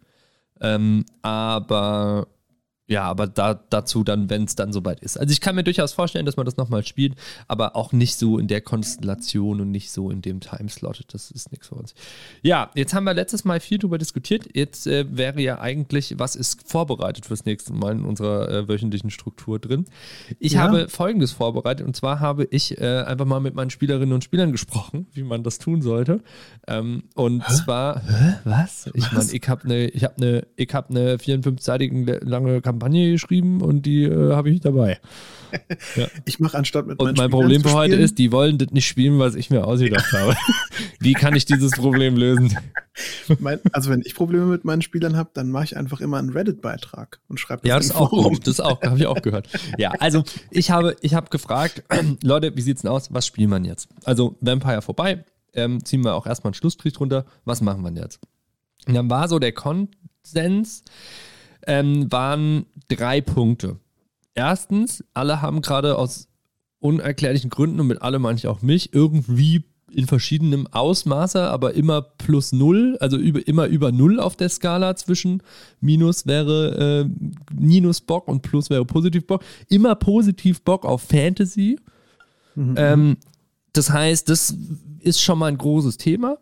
Ähm, aber ja, aber da, dazu dann, wenn es dann soweit ist. Also ich kann mir durchaus vorstellen, dass man das nochmal spielt, aber auch nicht so in der Konstellation und nicht so in dem Timeslot. Das ist nichts für uns. Ja, jetzt haben wir letztes Mal viel darüber diskutiert. Jetzt äh, wäre ja eigentlich, was ist vorbereitet fürs nächste Mal in unserer äh, wöchentlichen Struktur drin. Ich Ja. habe folgendes vorbereitet und zwar habe ich äh, einfach mal mit meinen Spielerinnen und Spielern gesprochen, wie man das tun sollte. Ähm, und zwar, hä, was? Ich meine, ich habe eine, ich habe eine, ich habe eine 54-seitige lange Kampagne geschrieben und die äh, habe ich dabei. Ich mache anstatt mit Und mein Problem für heute ist, die wollen das nicht spielen, was ich mir ausgedacht habe. Wie kann ich dieses Problem lösen? mein, also wenn ich Probleme mit meinen Spielern habe, dann mache ich einfach immer einen Reddit-Beitrag und schreibe Ja, das das ist auch gut. Das auch, habe ich auch gehört. Ja, also ich habe, ich habe gefragt, Leute, wie sieht's denn aus? Was spielt man jetzt? Also Vampire vorbei, ähm, ziehen wir auch erstmal einen Schlussstrich drunter. Was machen wir denn jetzt? Und dann war so der Konsens, ähm, waren drei Punkte. Erstens, alle haben gerade aus unerklärlichen Gründen und mit alle meine ich auch mich irgendwie in verschiedenem Ausmaße, aber immer plus null, also über, immer über null auf der Skala zwischen Minus wäre äh, Minus Bock und Plus wäre positiv Bock. Immer positiv Bock auf Fantasy. Mhm. Ähm, das heißt, das ist schon mal ein großes Thema.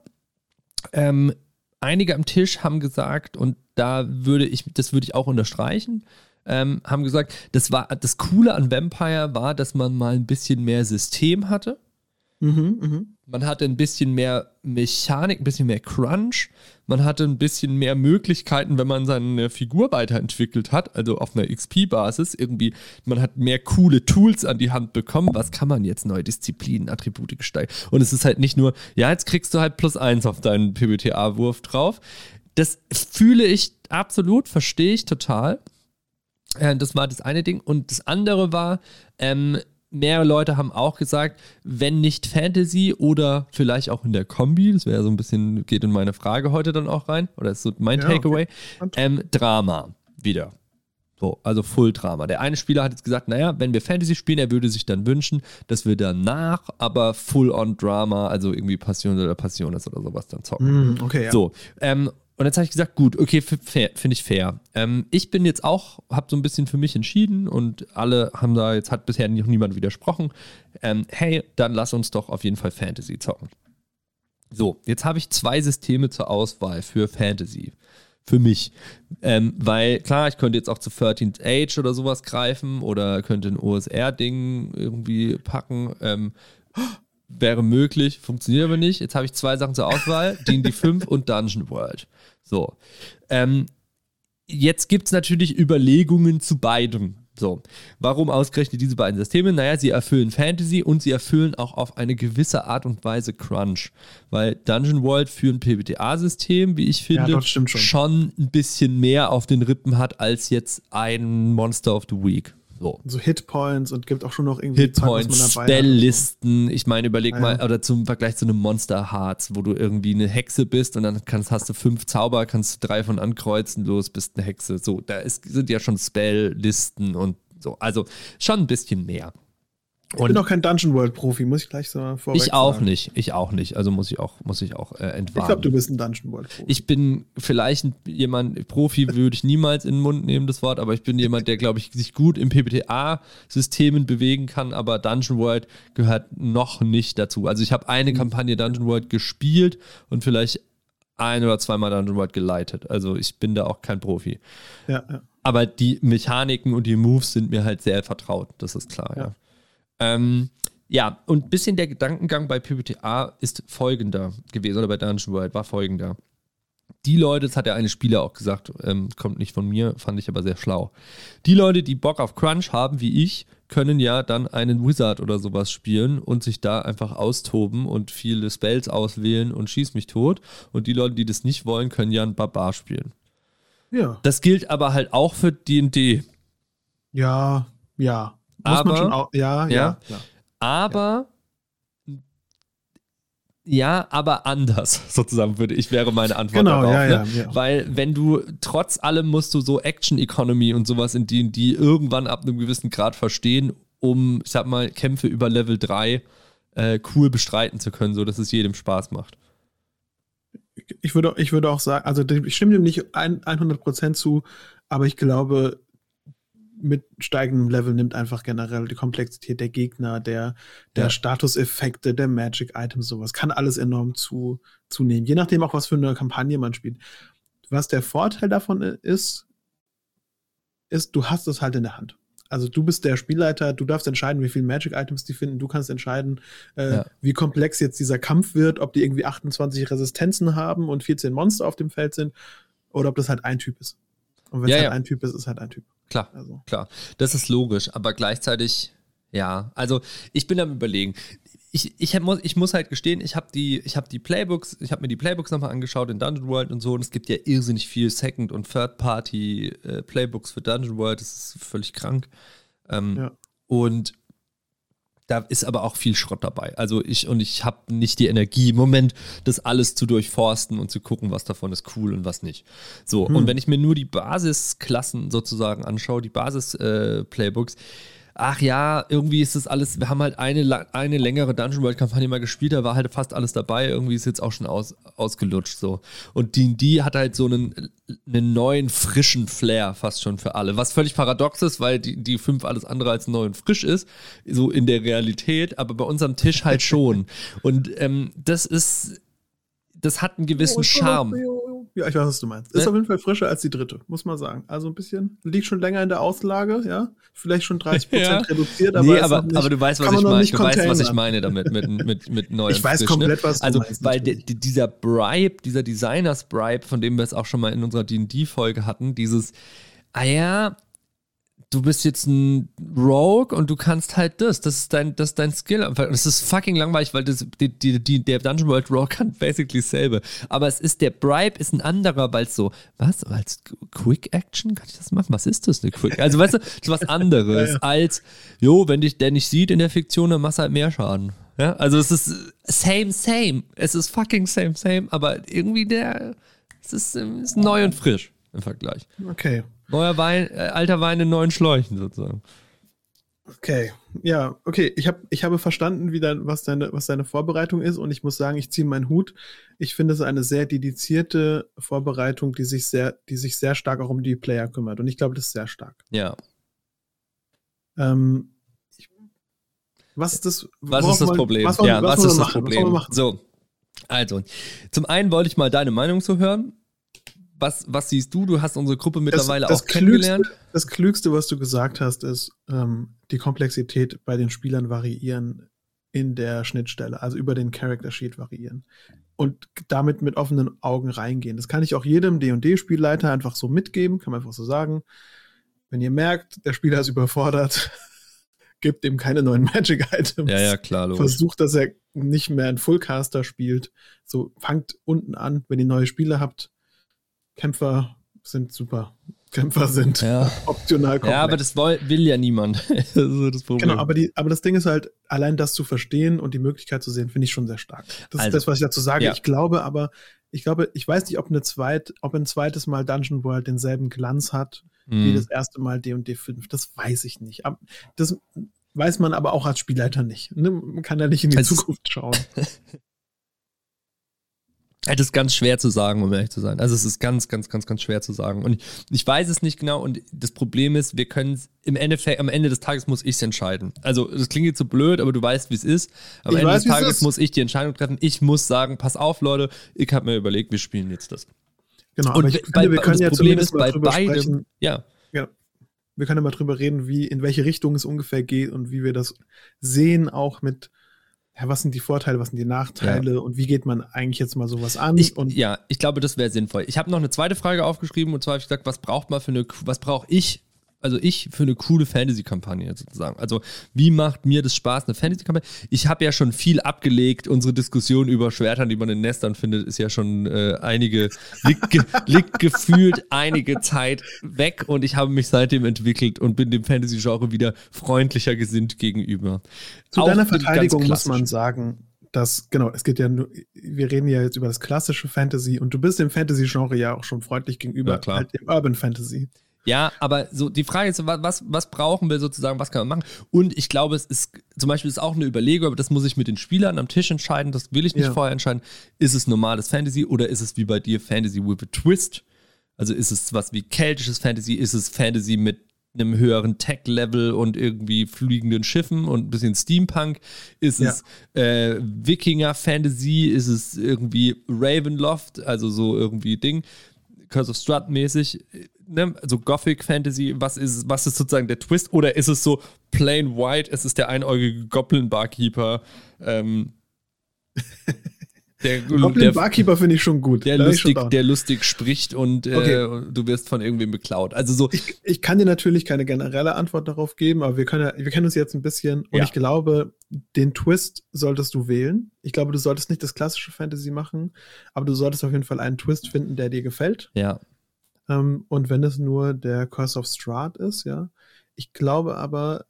Ähm, einige am Tisch haben gesagt, und da würde ich, das würde ich auch unterstreichen, ähm, haben gesagt, das war das Coole an Vampire war, dass man mal ein bisschen mehr System hatte. Mhm, mhm. Man hatte ein bisschen mehr Mechanik, ein bisschen mehr Crunch. Man hatte ein bisschen mehr Möglichkeiten, wenn man seine Figur weiterentwickelt hat, also auf einer XP-Basis. Irgendwie, man hat mehr coole Tools an die Hand bekommen. Was kann man jetzt? Neue Disziplinen, Attribute gesteigert. Und es ist halt nicht nur, ja, jetzt kriegst du halt plus eins auf deinen PBTA-Wurf drauf. Das fühle ich absolut, verstehe ich total. Äh, das war das eine Ding. Und das andere war, ähm, mehrere Leute haben auch gesagt, wenn nicht Fantasy oder vielleicht auch in der Kombi, das wäre so ein bisschen, geht in meine Frage heute dann auch rein, oder ist so mein Ja, Takeaway, okay. ähm, Drama wieder. So, also Full Drama. Der eine Spieler hat jetzt gesagt, naja, wenn wir Fantasy spielen, er würde sich dann wünschen, dass wir danach aber Full-on Drama, also irgendwie Passion oder Passiones oder sowas dann zocken. Mhm, okay, ja. So, ähm, und jetzt habe ich gesagt, gut, okay, finde ich fair. Ähm, ich bin jetzt auch, habe so ein bisschen für mich entschieden und alle haben da, jetzt hat bisher noch niemand widersprochen. Ähm, hey, dann lass uns doch auf jeden Fall Fantasy zocken. So, jetzt habe ich zwei Systeme zur Auswahl für Fantasy. Für mich. Ähm, weil, klar, ich könnte jetzt auch zu 13th Age oder sowas greifen oder könnte ein OSR-Ding irgendwie packen. Ähm, wäre möglich, funktioniert aber nicht. Jetzt habe ich zwei Sachen zur Auswahl: D&D 5 und Dungeon World. So. Ähm, jetzt gibt es natürlich Überlegungen zu beidem. So, warum ausgerechnet diese beiden Systeme? Naja, sie erfüllen Fantasy und sie erfüllen auch auf eine gewisse Art und Weise Crunch. Weil Dungeon World für ein PBTA-System, wie ich finde, das stimmt schon. ein bisschen mehr auf den Rippen hat als jetzt ein Monster of the Week. So. So Hitpoints und gibt auch schon noch irgendwie Hitpoints, und so. Spelllisten. Ich meine, überleg Ah, mal, ja. oder zum Vergleich zu einem Monster Hearts, wo du irgendwie eine Hexe bist und dann kannst, hast du fünf Zauber, kannst du drei von ankreuzen, los, bist eine Hexe. So, da ist, sind ja schon Spelllisten und so. Also schon ein bisschen mehr. Ich bin auch kein Dungeon World Profi, muss ich gleich so vorweg Ich auch sagen. nicht, ich auch nicht. Also muss ich auch, muss ich auch äh, Ich entwarnen. glaube, du bist ein Dungeon World Profi. Ich bin vielleicht jemand, Profi würde ich niemals in den Mund nehmen, das Wort, aber ich bin jemand, der, glaube ich, sich gut im PBTA-Systemen bewegen kann, aber Dungeon World gehört noch nicht dazu. Also ich habe eine Kampagne Dungeon World gespielt und vielleicht ein oder zweimal Dungeon World geleitet. Also ich bin da auch kein Profi. ja, ja. Aber die Mechaniken und die Moves sind mir halt sehr vertraut, das ist klar, ja. Ja. Ähm, ja, und ein bisschen der Gedankengang bei PBTA ist folgender gewesen, oder bei Dungeon World war folgender. Die Leute, das hat ja eine Spieler auch gesagt, ähm, kommt nicht von mir, fand ich aber sehr schlau. Die Leute, die Bock auf Crunch haben, wie ich, können ja dann einen Wizard oder sowas spielen und sich da einfach austoben und viele Spells auswählen und schieß mich tot. Und die Leute, die das nicht wollen, können ja einen Barbar spielen. Ja, Das gilt aber halt auch für D&D. ja, ja. Muss Aber- man schon auch, ja, ja, Ja. Aber ja, aber anders, sozusagen, würde ich, wäre meine Antwort Genau, darauf. ja, ne? ja, ja. Weil wenn du, trotz allem musst du so Action-Economy und sowas in die, die irgendwann ab einem gewissen Grad verstehen, um, ich sag mal, Kämpfe über Level 3 äh, cool bestreiten zu können, so dass es jedem Spaß macht. Ich würde, ich würde auch sagen, also ich stimme dem nicht ein, 100% zu, aber ich glaube, mit steigendem Level nimmt einfach generell die Komplexität der Gegner, der, der Ja. Statuseffekte, der Magic-Items, sowas, kann alles enorm zu, zunehmen. Je nachdem auch, was für eine Kampagne man spielt. Was der Vorteil davon ist, ist, du hast es halt in der Hand. Also du bist der Spielleiter, du darfst entscheiden, wie viele Magic-Items die finden, du kannst entscheiden, äh, Ja. wie komplex jetzt dieser Kampf wird, ob die irgendwie 28 Resistenzen haben und 14 Monster auf dem Feld sind, oder ob das halt ein Typ ist. Und wenn es Ja, halt ja. ein Typ ist, ist halt ein Typ. Klar. Also. Klar, das ist logisch, aber gleichzeitig, ja, also ich bin am überlegen. Ich, ich, muss, ich muss halt gestehen, ich habe die, ich hab die Playbooks, ich habe mir die Playbooks nochmal angeschaut in Dungeon World und so und es gibt ja irrsinnig viel Second- und Third-Party-Playbooks für Dungeon World, das ist völlig krank. Ähm, Ja. Und da ist aber auch viel Schrott dabei. Also ich und ich habe nicht die Energie im Moment, das alles zu durchforsten und zu gucken, was davon ist cool und was nicht. So, Hm. und wenn ich mir nur die Basisklassen sozusagen anschaue, die Basis-Playbooks, ach ja, irgendwie ist das alles, wir haben halt eine, eine längere Dungeon World-Kampagne mal gespielt, da war halt fast alles dabei, irgendwie ist jetzt auch schon aus, ausgelutscht so. Und D&D hat halt so einen, einen neuen, frischen Flair fast schon für alle, was völlig paradox ist, weil die, die fünf alles andere als neu und frisch ist, so in der Realität, aber bei uns am Tisch halt schon. Und ähm, das ist, das hat einen gewissen Charme. Ja, ich weiß, was du meinst. Ist Ne? auf jeden Fall frischer als die dritte, muss man sagen. Also ein bisschen, liegt schon länger in der Auslage, ja. Vielleicht schon 30% Ja. reduziert, aber, nee, aber, nicht, aber du weißt, was ich meine. Du weißt, was ich meine damit, mit, mit, mit neu Ich weiß frisch, komplett, ne? was du Also, meinst, weil natürlich. di- dieser Bribe, dieser Designers-Bribe, von dem wir es auch schon mal in unserer D&D-Folge hatten, dieses, ah ja, du bist jetzt ein Rogue und du kannst halt das, das ist dein, das ist dein Skill. Das ist fucking langweilig, weil das, die, die, die, der Dungeon World Rogue kann basically dasselbe. Aber es ist, der Bribe ist ein anderer, weil es so, was, als Quick Action? Kann ich das machen? Was ist das, eine Quick? Also, weißt du, das ist was anderes Ja, ja. als, jo, wenn dich der nicht sieht in der Fiktion, dann machst du halt mehr Schaden. Ja, also es ist same, same. Es ist fucking same, same, aber irgendwie der, es ist, ist neu und frisch im Vergleich. Okay. Neuer Wein, äh, alter Wein in neuen Schläuchen sozusagen. Okay, ja, okay. Ich, hab, ich habe verstanden, wie dein, was, deine, was deine Vorbereitung ist und ich muss sagen, ich ziehe meinen Hut. Ich finde es eine sehr dedizierte Vorbereitung, die sich sehr, die sich sehr stark auch um die Player kümmert und ich glaube, das ist sehr stark. Ja. Ähm, ich, was ist das? Was ist das Problem? Was ja, was, wir ist das machen? Was Problem? So. Also, zum einen wollte ich mal deine Meinung zu hören. Was, was siehst du? Du hast unsere Gruppe mittlerweile das auch kennengelernt. Klügste, das Klügste, was du gesagt hast, ist, ähm, die Komplexität bei den Spielern variieren in der Schnittstelle, also über den Character Sheet variieren. Und damit mit offenen Augen reingehen. Das kann ich auch jedem D&D-Spielleiter einfach so mitgeben, kann man einfach so sagen. Wenn ihr merkt, der Spieler ist überfordert, gebt ihm keine neuen Magic-Items. Ja, ja, klar, logisch. Versucht, dass er nicht mehr einen Fullcaster spielt. So, fangt unten an, wenn ihr neue Spieler habt. Kämpfer sind super. Kämpfer sind Ja. optional komplex. Ja, aber das will, ja niemand. das ist so das Problem. Genau, aber, die, aber das Ding ist halt, allein das zu verstehen und die Möglichkeit zu sehen, finde ich schon sehr stark. Das Also, ist das, was ich dazu sage. ja. Ich glaube aber, ich glaube, ich weiß nicht, ob, eine zweit, ob ein zweites Mal Dungeon World denselben Glanz hat wie Mhm. das erste Mal D&D 5. Das weiß ich nicht. Das, weiß man aber auch als Spielleiter nicht. Ne? Man kann ja nicht in die also, Zukunft schauen. Es ist ganz schwer zu sagen, um ehrlich zu sein. Also es ist ganz, ganz, ganz, ganz schwer zu sagen. Und ich weiß es nicht genau. Und das Problem ist, wir können es im Endeffekt, am Ende des Tages muss ich es entscheiden. Also das klingt jetzt so blöd, aber du weißt, wie es ist. Am ich Ende weiß, des Tages muss ich die Entscheidung treffen. Ich muss sagen, pass auf, Leute, ich habe mir überlegt, wir spielen jetzt das. Genau, und ich finde, wir können ja Problem ist bei beidem, sprechen. ja. ja. Wir können immer drüber reden, wie, in welche Richtung es ungefähr geht und wie wir das sehen, auch mit ja, was sind die Vorteile, was sind die Nachteile ja. und wie geht man eigentlich jetzt mal sowas an? Ich, und ja, ich glaube, das wäre sinnvoll. Ich habe noch eine zweite Frage aufgeschrieben und zwar habe ich gesagt, was braucht man für eine, was brauche ich also ich für eine coole Fantasy-Kampagne sozusagen. Also wie macht mir das Spaß, eine Fantasy-Kampagne? Ich habe ja schon viel abgelegt. Unsere Diskussion über Schwertern, die man in Nestern findet, ist ja schon äh, einige, liegt, ge, liegt gefühlt einige Zeit weg und ich habe mich seitdem entwickelt und bin dem Fantasy-Genre wieder freundlicher gesinnt gegenüber. Zu Auch deiner Verteidigung muss man sagen, dass, genau, es geht ja nur, wir reden ja jetzt über das klassische Fantasy und du bist dem Fantasy-Genre ja auch schon freundlich gegenüber, ja, halt dem Urban Fantasy. Ja, aber so die Frage ist, was, was brauchen wir sozusagen, was kann man machen? Und ich glaube, es ist zum Beispiel ist auch eine Überlegung, aber das muss ich mit den Spielern am Tisch entscheiden, das will ich nicht ja. vorher entscheiden. Ist es normales Fantasy oder ist es wie bei dir Fantasy with a Twist? Also ist es was wie keltisches Fantasy? Ist es Fantasy mit einem höheren Tech-Level und irgendwie fliegenden Schiffen und ein bisschen Steampunk? Ist ja. es äh, Wikinger-Fantasy? Ist es irgendwie Ravenloft? Also so irgendwie Ding. Curse of Strut mäßig ne, so Gothic Fantasy, was ist, was ist sozusagen der Twist? Oder ist es so plain white, es ist der einäugige Goblin Barkeeper? Ähm, der, Goblin der, Barkeeper finde ich schon gut. Der lustig, der lustig spricht und äh, okay. du wirst von irgendwem beklaut. Also so. Ich, ich, kann dir natürlich keine generelle Antwort darauf geben, aber wir können, wir kennen uns jetzt ein bisschen und ja. ich glaube, den Twist solltest du wählen. Ich glaube, du solltest nicht das klassische Fantasy machen, aber du solltest auf jeden Fall einen Twist finden, der dir gefällt. Ja. Ähm, und wenn es nur der Curse of Strahd ist, ja. Ich glaube aber,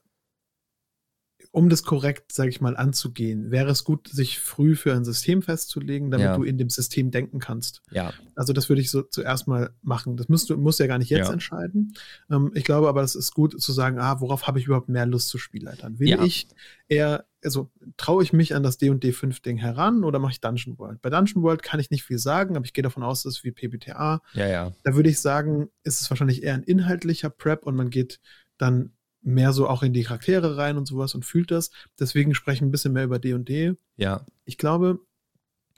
um das korrekt, sage ich mal, anzugehen, wäre es gut, sich früh für ein System festzulegen, damit ja. du in dem System denken kannst. Ja. Also das würde ich so zuerst mal machen. Das musst du musst ja gar nicht jetzt ja. entscheiden. Ähm, ich glaube aber, es ist gut zu sagen, ah, worauf habe ich überhaupt mehr Lust zu Spielleitern? Will ja. ich eher also traue ich mich an das D&D 5 Ding heran oder mache ich Dungeon World? Bei Dungeon World kann ich nicht viel sagen, aber ich gehe davon aus, es ist wie PBTA. Ja, ja. Da würde ich sagen, ist es wahrscheinlich eher ein inhaltlicher Prep und man geht dann mehr so auch in die Charaktere rein und sowas und fühlt das. Deswegen spreche ich ein bisschen mehr über D&D. Ja. Ich glaube,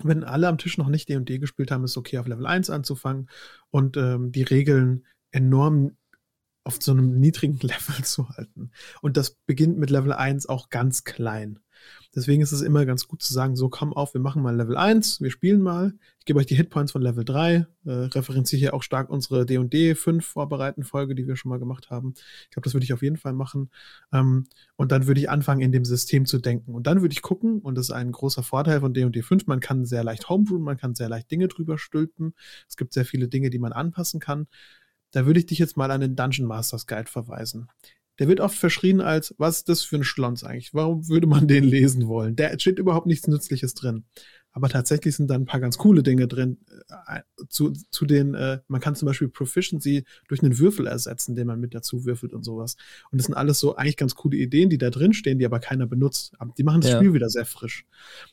wenn alle am Tisch noch nicht D&D gespielt haben, ist es okay, auf Level 1 anzufangen und ähm, die Regeln enorm auf so einem niedrigen Level zu halten. Und das beginnt mit Level 1 auch ganz klein. Deswegen ist es immer ganz gut zu sagen, so komm auf, wir machen mal Level 1, wir spielen mal. Ich gebe euch die Hitpoints von Level 3, äh, referenziere hier auch stark unsere D&D 5 vorbereiten Folge, die wir schon mal gemacht haben. Ich glaube, das würde ich auf jeden Fall machen. Ähm, und dann würde ich anfangen, in dem System zu denken. Und dann würde ich gucken, und das ist ein großer Vorteil von D&D 5, man kann sehr leicht homebrewen, man kann sehr leicht Dinge drüber stülpen. Es gibt sehr viele Dinge, die man anpassen kann. Da würde ich dich jetzt mal an den Dungeon Masters Guide verweisen. Der wird oft verschrien als, was ist das für ein Schlons eigentlich? Warum würde man den lesen wollen? Da steht überhaupt nichts Nützliches drin. Aber tatsächlich sind da ein paar ganz coole Dinge drin. Äh, zu, zu den, äh, man kann zum Beispiel Proficiency durch einen Würfel ersetzen, den man mit dazu würfelt und sowas. Und das sind alles so eigentlich ganz coole Ideen, die da drin stehen, die aber keiner benutzt. Die machen das ja. Spiel wieder sehr frisch.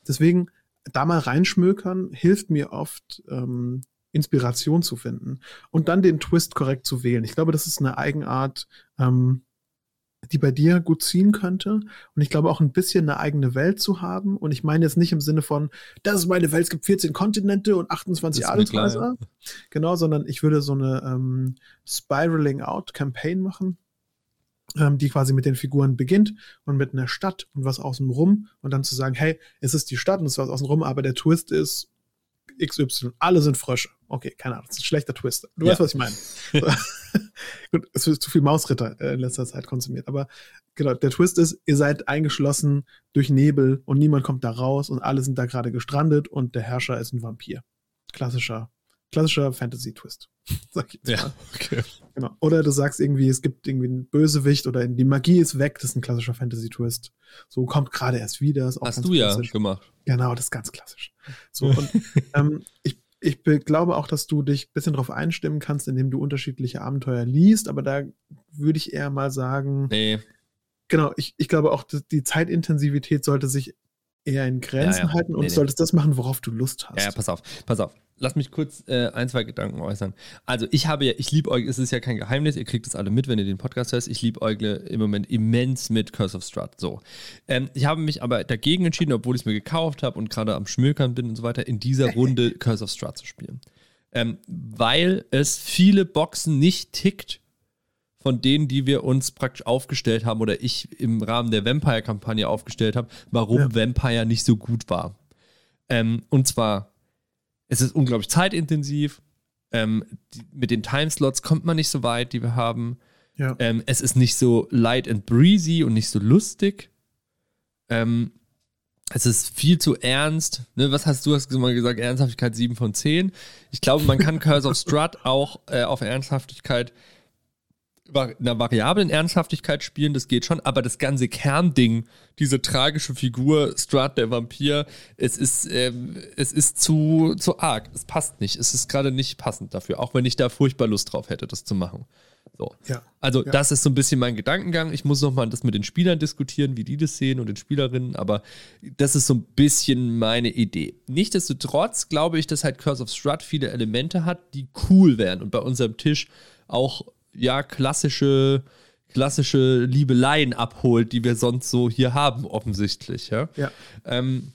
Deswegen, da mal reinschmökern, hilft mir oft, ähm, Inspiration zu finden und dann den Twist korrekt zu wählen. Ich glaube, das ist eine Eigenart, ähm, die bei dir gut ziehen könnte. Und ich glaube auch ein bisschen eine eigene Welt zu haben. Und ich meine jetzt nicht im Sinne von, das ist meine Welt, es gibt 14 Kontinente und 28 Adelshäuser. Genau, sondern ich würde so eine ähm, Spiraling Out Campaign machen, ähm, die quasi mit den Figuren beginnt und mit einer Stadt und was außen rum und dann zu sagen, hey, es ist die Stadt und es ist was außen rum, aber der Twist ist, XY, alle sind Frösche. Okay, keine Ahnung, das ist ein schlechter Twist. Du ja. weißt, was ich meine. Gut, es wird zu viel Mausritter äh, in letzter Zeit konsumiert, aber genau, der Twist ist, ihr seid eingeschlossen durch Nebel und niemand kommt da raus und alle sind da gerade gestrandet und der Herrscher ist ein Vampir. Klassischer, klassischer Fantasy-Twist. Sag ich jetzt ja, okay. Genau. Oder du sagst irgendwie, es gibt irgendwie einen Bösewicht oder die Magie ist weg, das ist ein klassischer Fantasy-Twist. So kommt gerade erst wieder. Hast du klassisch. ja gemacht. Genau, das ist ganz klassisch. So, und ähm, ich, ich glaube auch, dass du dich ein bisschen darauf einstimmen kannst, indem du unterschiedliche Abenteuer liest, aber da würde ich eher mal sagen, nee. genau, ich, ich glaube auch, die Zeitintensivität sollte sich eher in Grenzen Ja, ja. halten und Nee, nee. solltest das machen, worauf du Lust hast. Ja, ja, pass auf, pass auf. Lass mich kurz äh, ein, zwei Gedanken äußern. Also ich habe ja, ich liebäugle, es ist ja kein Geheimnis, ihr kriegt es alle mit, wenn ihr den Podcast hört, ich liebäugle im Moment immens mit Curse of Strut. So. Ähm, ich habe mich aber dagegen entschieden, obwohl ich es mir gekauft habe und gerade am Schmökern bin und so weiter, in dieser Runde Curse of Strut zu spielen. Ähm, weil es viele Boxen nicht tickt, von denen, die wir uns praktisch aufgestellt haben oder ich im Rahmen der Vampire-Kampagne aufgestellt habe, warum Ja. Vampire nicht so gut war. Ähm, und zwar, es ist unglaublich zeitintensiv. Ähm, die, mit den Timeslots kommt man nicht so weit, die wir haben. Ja. Ähm, es ist nicht so light and breezy und nicht so lustig. Ähm, es ist viel zu ernst. Ne, was hast du hast mal gesagt? Ernsthaftigkeit 7 von 10. Ich glaube, man kann Curse of Strut auch äh, auf Ernsthaftigkeit einer variablen Ernsthaftigkeit spielen, das geht schon, aber das ganze Kernding, diese tragische Figur, Strut, der Vampir, es ist, ähm, es ist zu, zu arg. Es passt nicht. Es ist gerade nicht passend dafür, auch wenn ich da furchtbar Lust drauf hätte, das zu machen. So. Ja. Also, Ja. das ist so ein bisschen mein Gedankengang. Ich muss nochmal das mit den Spielern diskutieren, wie die das sehen und den Spielerinnen, aber das ist so ein bisschen meine Idee. Nichtsdestotrotz glaube ich, dass halt Curse of Strut viele Elemente hat, die cool wären und bei unserem Tisch auch, ja, klassische, klassische Liebeleien abholt, die wir sonst so hier haben, offensichtlich, ja. Ja. Ähm,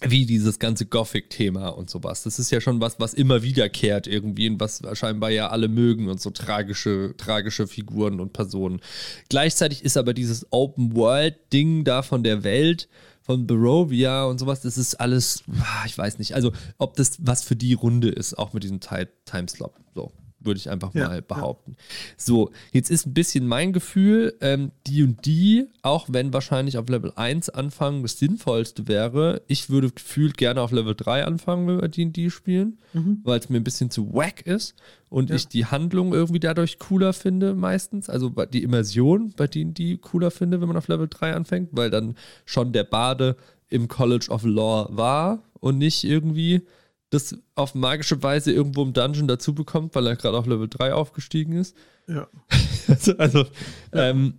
wie dieses ganze Gothic-Thema und sowas. Das ist ja schon was, was immer wiederkehrt irgendwie und was scheinbar ja alle mögen und so tragische, tragische Figuren und Personen. Gleichzeitig ist aber dieses Open-World-Ding da von der Welt, von Barovia und sowas, das ist alles, ah, ich weiß nicht, also ob das was für die Runde ist, auch mit diesem Ti- Timeslot. So, würde ich einfach Ja, mal ja. behaupten. So, jetzt ist ein bisschen mein Gefühl, ähm, die und die, auch wenn wahrscheinlich auf Level 1 anfangen das Sinnvollste wäre, ich würde gefühlt gerne auf Level 3 anfangen, wenn wir die und die spielen, weil es mir ein bisschen zu wack ist und Ja. ich die Handlung irgendwie dadurch cooler finde meistens, also die Immersion bei die und die cooler finde, wenn man auf Level 3 anfängt, weil dann schon der Bade im College of Law war und nicht irgendwie das auf magische Weise irgendwo im Dungeon dazu bekommt, weil er gerade auf Level 3 aufgestiegen ist. Ja. Also, also ähm,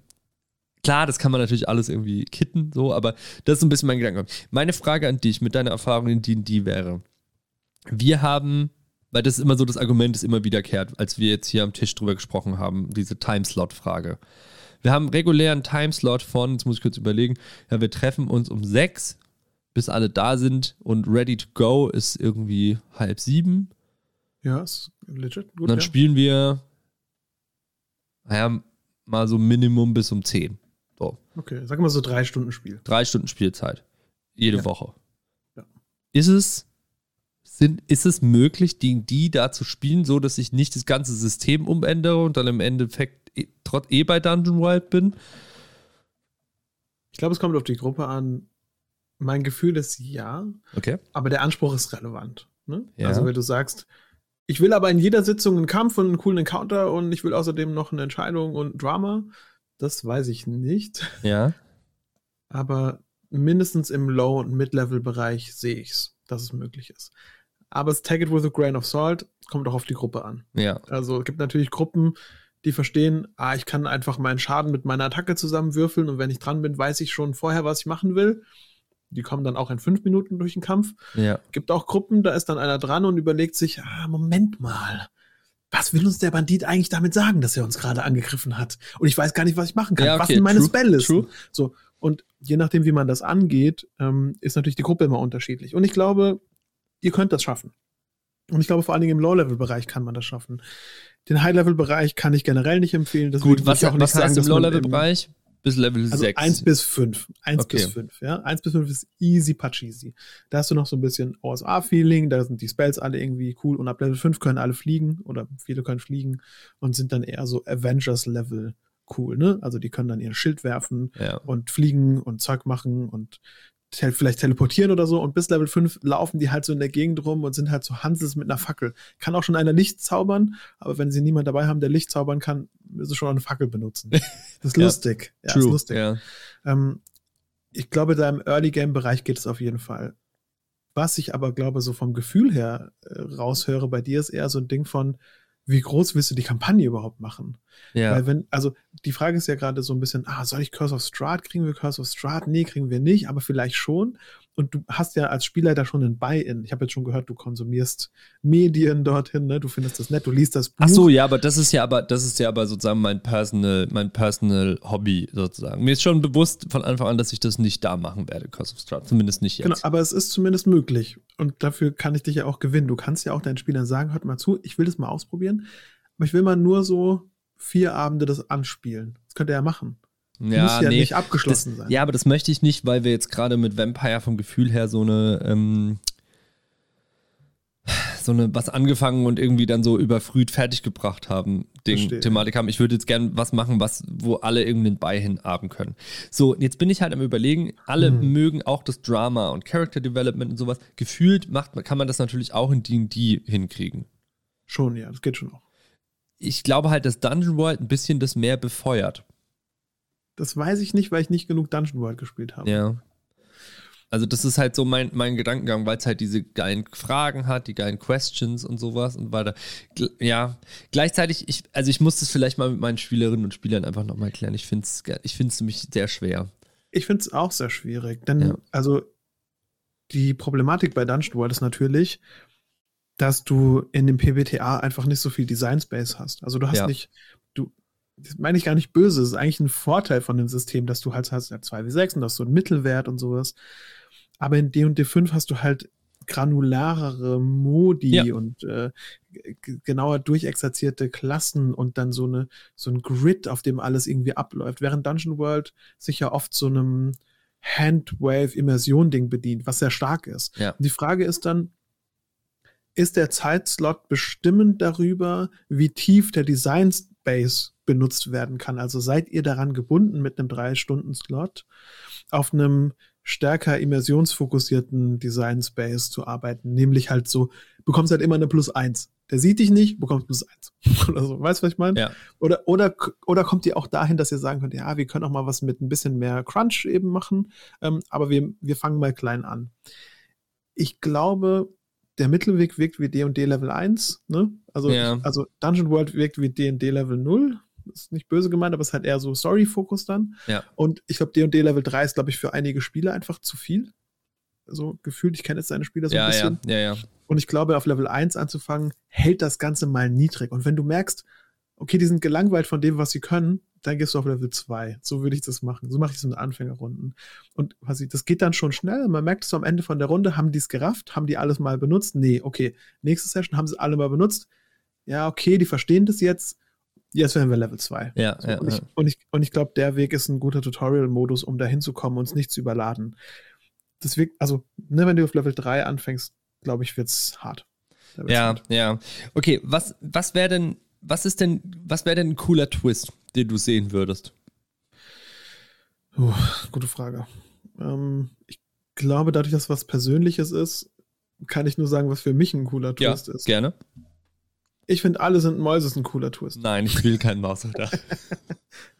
klar, das kann man natürlich alles irgendwie kitten, so, aber das ist ein bisschen mein Gedanke. Meine Frage an dich mit deiner Erfahrung in D&D wäre, wir haben, weil das ist immer so das Argument, ist immer wiederkehrt, als wir jetzt hier am Tisch drüber gesprochen haben, diese Timeslot-Frage. Wir haben regulären Timeslot von, jetzt muss ich kurz überlegen, ja, wir treffen uns um sechs, bis alle da sind und ready to go ist irgendwie halb sieben. Ja, ist legit. Gut, Und dann ja. spielen wir, naja, mal so Minimum bis um 10. So, Okay, sag mal so drei Stunden Spiel. drei Stunden Spielzeit. Jede Ja. Woche. Ja. Ist es, sind, ist es möglich, die, die da zu spielen, so dass ich nicht das ganze System umändere und dann im Endeffekt eh, trotz eh bei Dungeon Wild bin? Ich glaube, es kommt auf die Gruppe an. Mein Gefühl ist ja, Okay. aber der Anspruch ist relevant. Ne? Ja. Also, wenn du sagst, ich will aber in jeder Sitzung einen Kampf und einen coolen Encounter und ich will außerdem noch eine Entscheidung und Drama, das weiß ich nicht. Ja. Aber mindestens im Low- und Mid-Level-Bereich sehe ich es, dass es möglich ist. Aber es take it with a grain of salt, kommt auch auf die Gruppe an. Ja. Also es gibt natürlich Gruppen, die verstehen, ah, ich kann einfach meinen Schaden mit meiner Attacke zusammenwürfeln und wenn ich dran bin, weiß ich schon vorher, was ich machen will. Die kommen dann auch in fünf Minuten durch den Kampf. Ja. Gibt auch Gruppen, da ist dann einer dran und überlegt sich, ah, Moment mal. Was will uns der Bandit eigentlich damit sagen, dass er uns gerade angegriffen hat? Und ich weiß gar nicht, was ich machen kann. Ja, was okay, sind meine Spelllisten? So. Und je nachdem, wie man das angeht, ähm, ist natürlich die Gruppe immer unterschiedlich. Und ich glaube, ihr könnt das schaffen. Und ich glaube, vor allen Dingen im Low-Level-Bereich kann man das schaffen. Den High-Level-Bereich kann ich generell nicht empfehlen. Gut, was, auch nicht was heißt im dass man Low-Level-Bereich? Bis Level also 6. 1 bis 5. 1 Okay. bis 5, ja. 1 bis 5 ist easy patcheasy. Da hast du noch so ein bisschen OSA-Feeling, da sind die Spells alle irgendwie cool und ab Level 5 können alle fliegen oder viele können fliegen und sind dann eher so Avengers-Level cool, ne? Also die können dann ihr Schild werfen ja. und fliegen und Zeug machen und vielleicht teleportieren oder so und bis Level 5 laufen die halt so in der Gegend rum und sind halt so Hansels mit einer Fackel. Kann auch schon einer Licht zaubern, aber wenn sie niemand dabei haben, der Licht zaubern kann, müssen sie schon eine Fackel benutzen. Das ist Ja. lustig. Ja, True. ist lustig. Ja. Ähm, ich glaube, da im Early Game Bereich geht es auf jeden Fall. Was ich aber glaube, so vom Gefühl her äh, raushöre bei dir, ist eher so ein Ding von, wie groß willst du die Kampagne überhaupt machen? Ja. Weil wenn, also die Frage ist ja gerade so ein bisschen, ah, soll ich Curse of Strahd? Kriegen wir Curse of Strahd? Nee, kriegen wir nicht, aber vielleicht schon. Und du hast ja als Spielleiter schon ein Buy-in. Ich habe jetzt schon gehört, du konsumierst Medien dorthin, ne? Du findest das nett, du liest das Buch. Ach so, ja, aber das ist ja aber, das ist ja aber sozusagen mein personal, mein personal Hobby sozusagen. Mir ist schon bewusst von Anfang an, dass ich das nicht da machen werde, Curse of Strahd. Zumindest nicht jetzt. Genau, aber es ist zumindest möglich. Und dafür kann ich dich ja auch gewinnen. Du kannst ja auch deinen Spielern sagen, hört mal zu, ich will das mal ausprobieren, aber ich will mal nur so vier Abende das anspielen. Das könnt ihr ja machen. Ja, muss ja nee, nicht abgeschlossen das, sein. Ja, aber das möchte ich nicht, weil wir jetzt gerade mit Vampire vom Gefühl her so eine, ähm, so eine was angefangen und irgendwie dann so überfrüht fertiggebracht haben, Ding. Thematik haben. Ich würde jetzt gern was machen, was, wo alle irgendeinen Buy hin haben können. So, jetzt bin ich halt am überlegen, alle Mhm. mögen auch das Drama und Character Development und sowas. Gefühlt macht, kann man das natürlich auch in D&D hinkriegen. Schon, ja, das geht schon auch. Ich glaube halt, dass Dungeon World ein bisschen das mehr befeuert. Das weiß ich nicht, weil ich nicht genug Dungeon World gespielt habe. Ja. Also das ist halt so mein, mein Gedankengang, weil es halt diese geilen Fragen hat, die geilen Questions und sowas und weiter. Gl ja, gleichzeitig, ich, also ich muss das vielleicht mal mit meinen Spielerinnen und Spielern einfach nochmal klären. Ich finde es ich find's nämlich sehr schwer. Ich finde es auch sehr schwierig, denn Ja. also die Problematik bei Dungeon World ist natürlich, dass du in dem PBTA einfach nicht so viel Design Space hast. Also du hast Ja. nicht, das meine ich gar nicht böse, es ist eigentlich ein Vorteil von dem System, dass du halt hast ja 2W6 und das so einen Mittelwert und sowas. Aber in D&D 5 hast du halt granularere Modi Ja. und äh, genauer durchexerzierte Klassen und dann so eine so ein Grid, auf dem alles irgendwie abläuft. Während Dungeon World sich ja oft so einem Handwave-Immersion-Ding bedient, was sehr stark ist. Ja. Und die Frage ist dann, ist der Zeitslot bestimmend darüber, wie tief der Design Space benutzt werden kann? Also seid ihr daran gebunden, mit einem drei Stunden Slot auf einem stärker immersionsfokussierten Design Space zu arbeiten, nämlich halt so, bekommst halt immer eine Plus eins. Der sieht dich nicht, bekommst Plus eins. Oder so. Weißt du, was ich meine? Ja. Oder, oder, oder kommt ihr auch dahin, dass ihr sagen könnt, ja, wir können auch mal was mit ein bisschen mehr Crunch eben machen, ähm, aber wir, wir fangen mal klein an. Ich glaube, der Mittelweg wirkt wie D&D Level 1, ne? Also, Ja. also Dungeon World wirkt wie D&D Level 0. Ist nicht böse gemeint, aber es ist halt eher so Story-Fokus dann. Ja. Und ich glaube, D&D Level 3 ist, glaube ich, für einige Spieler einfach zu viel. So gefühlt, ich kenne jetzt seine Spieler so ein Ja, bisschen. ja, ja, ja. Und ich glaube, auf Level 1 anzufangen, hält das Ganze mal niedrig. Und wenn du merkst, okay, die sind gelangweilt von dem, was sie können, dann gehst du auf Level 2. So würde ich das machen. So mache ich es in Anfängerrunden. Und quasi, das geht dann schon schnell. Man merkt so am Ende von der Runde, haben die es gerafft? Haben die alles mal benutzt? Nee, okay. Nächste Session haben sie alle mal benutzt. Ja, okay, die verstehen das jetzt. Jetzt werden wir Level 2. Ja, So, ja, und, ich, ja. und, ich, und ich glaube, der Weg ist ein guter Tutorial-Modus, um da hinzukommen und uns nicht zu überladen. Das wirkt, also, ne, wenn du auf Level 3 anfängst, glaube ich, wird's hart. Da wird's Ja, hart. ja. Okay, was, was wäre denn, was ist denn, was wäre denn ein cooler Twist, den du sehen würdest? Puh, gute Frage. Ähm, ich glaube, dadurch, dass was Persönliches ist, kann ich nur sagen, was für mich ein cooler Twist ja, ist. gerne. Ich finde, alle sind Mäuse ist ein cooler Twist. Nein, ich will keinen Mausalter.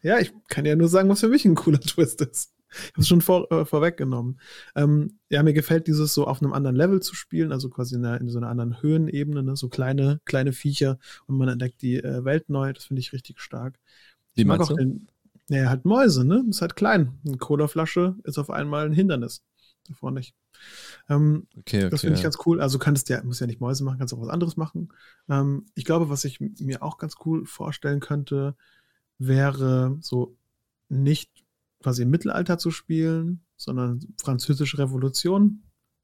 Ja, ich kann ja nur sagen, was für mich ein cooler Twist ist. Ich habe es schon vor, äh, vorweggenommen. Ähm, ja, mir gefällt dieses so auf einem anderen Level zu spielen, also quasi in, einer, in so einer anderen Höhenebene, ne? so kleine, kleine Viecher und man entdeckt die äh, Welt neu. Das finde ich richtig stark. Wie Ich mag auch den, naja, halt Mäuse, ne? Ist halt klein. Eine Colaflasche ist auf einmal ein Hindernis. Davor nicht. Ähm, Okay, okay. das finde ich ganz cool. Also könntest ja, muss ja nicht Mäuse machen, kannst auch was anderes machen. Ähm, ich glaube, was ich mir auch ganz cool vorstellen könnte, wäre so nicht quasi im Mittelalter zu spielen, sondern französische Revolution.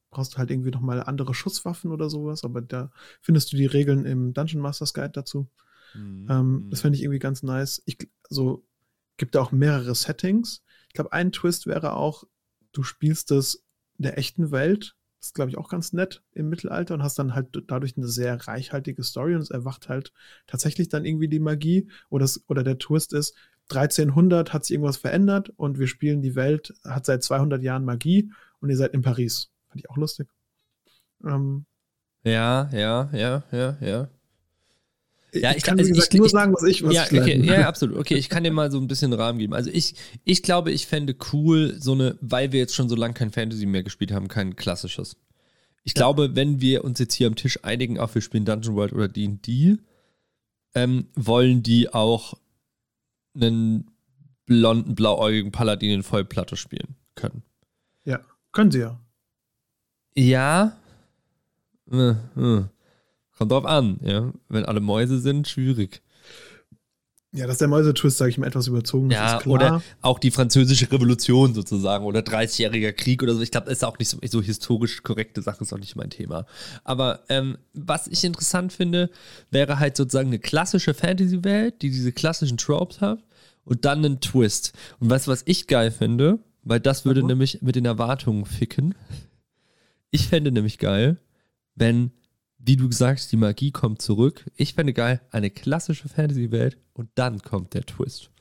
Brauchst du halt irgendwie nochmal andere Schusswaffen oder sowas, aber da findest du die Regeln im Dungeon Masters Guide dazu. Mhm. Ähm, das fände ich irgendwie ganz nice. Ich, also gibt da auch mehrere Settings. Ich glaube, ein Twist wäre auch, du spielst es in der echten Welt. Das ist, glaube ich, auch ganz nett im Mittelalter und hast dann halt dadurch eine sehr reichhaltige Story und es erwacht halt tatsächlich dann irgendwie die Magie. Oder, es, oder der Twist ist, 1300 hat sich irgendwas verändert und wir spielen die Welt, hat seit 200 Jahren Magie und ihr seid in Paris. Fand ich auch lustig. Ähm, Ja, ja, ja, ja, ja. Ja, ich, ich kann, ich- gesagt, ich- nur ich- sagen, was ich was ja, ich okay, ja, absolut. Okay, ich kann dir mal so ein bisschen Rahmen geben. Also ich, ich glaube, ich fände cool, so eine, weil wir jetzt schon so lange kein Fantasy mehr gespielt haben, kein klassisches. Ich Ja. glaube, wenn wir uns jetzt hier am Tisch einigen, auch wir spielen Dungeon World oder D&D, ähm, wollen die auch einen blonden, blauäugigen Paladin in Vollplatte spielen können. Ja, können sie ja. Ja. Äh, äh. Kommt drauf an, ja. Wenn alle Mäuse sind, schwierig. Ja, dass der Mäusetwist, sage ich mal, etwas überzogen Ja, ist klar. oder auch die französische Revolution sozusagen oder 30-jähriger Krieg oder so. Ich glaube, das ist auch nicht so, so historisch korrekte Sache, ist auch nicht mein Thema. Aber ähm, was ich interessant finde, wäre halt sozusagen eine klassische Fantasy-Welt, die diese klassischen Tropes hat und dann einen Twist. Und weißt du, was ich geil finde? Weil das würde mal. nämlich mit den Erwartungen ficken. Ich fände nämlich geil, wenn, wie du sagst, die Magie kommt zurück. Ich fände geil, eine klassische Fantasy-Welt und dann kommt der Twist.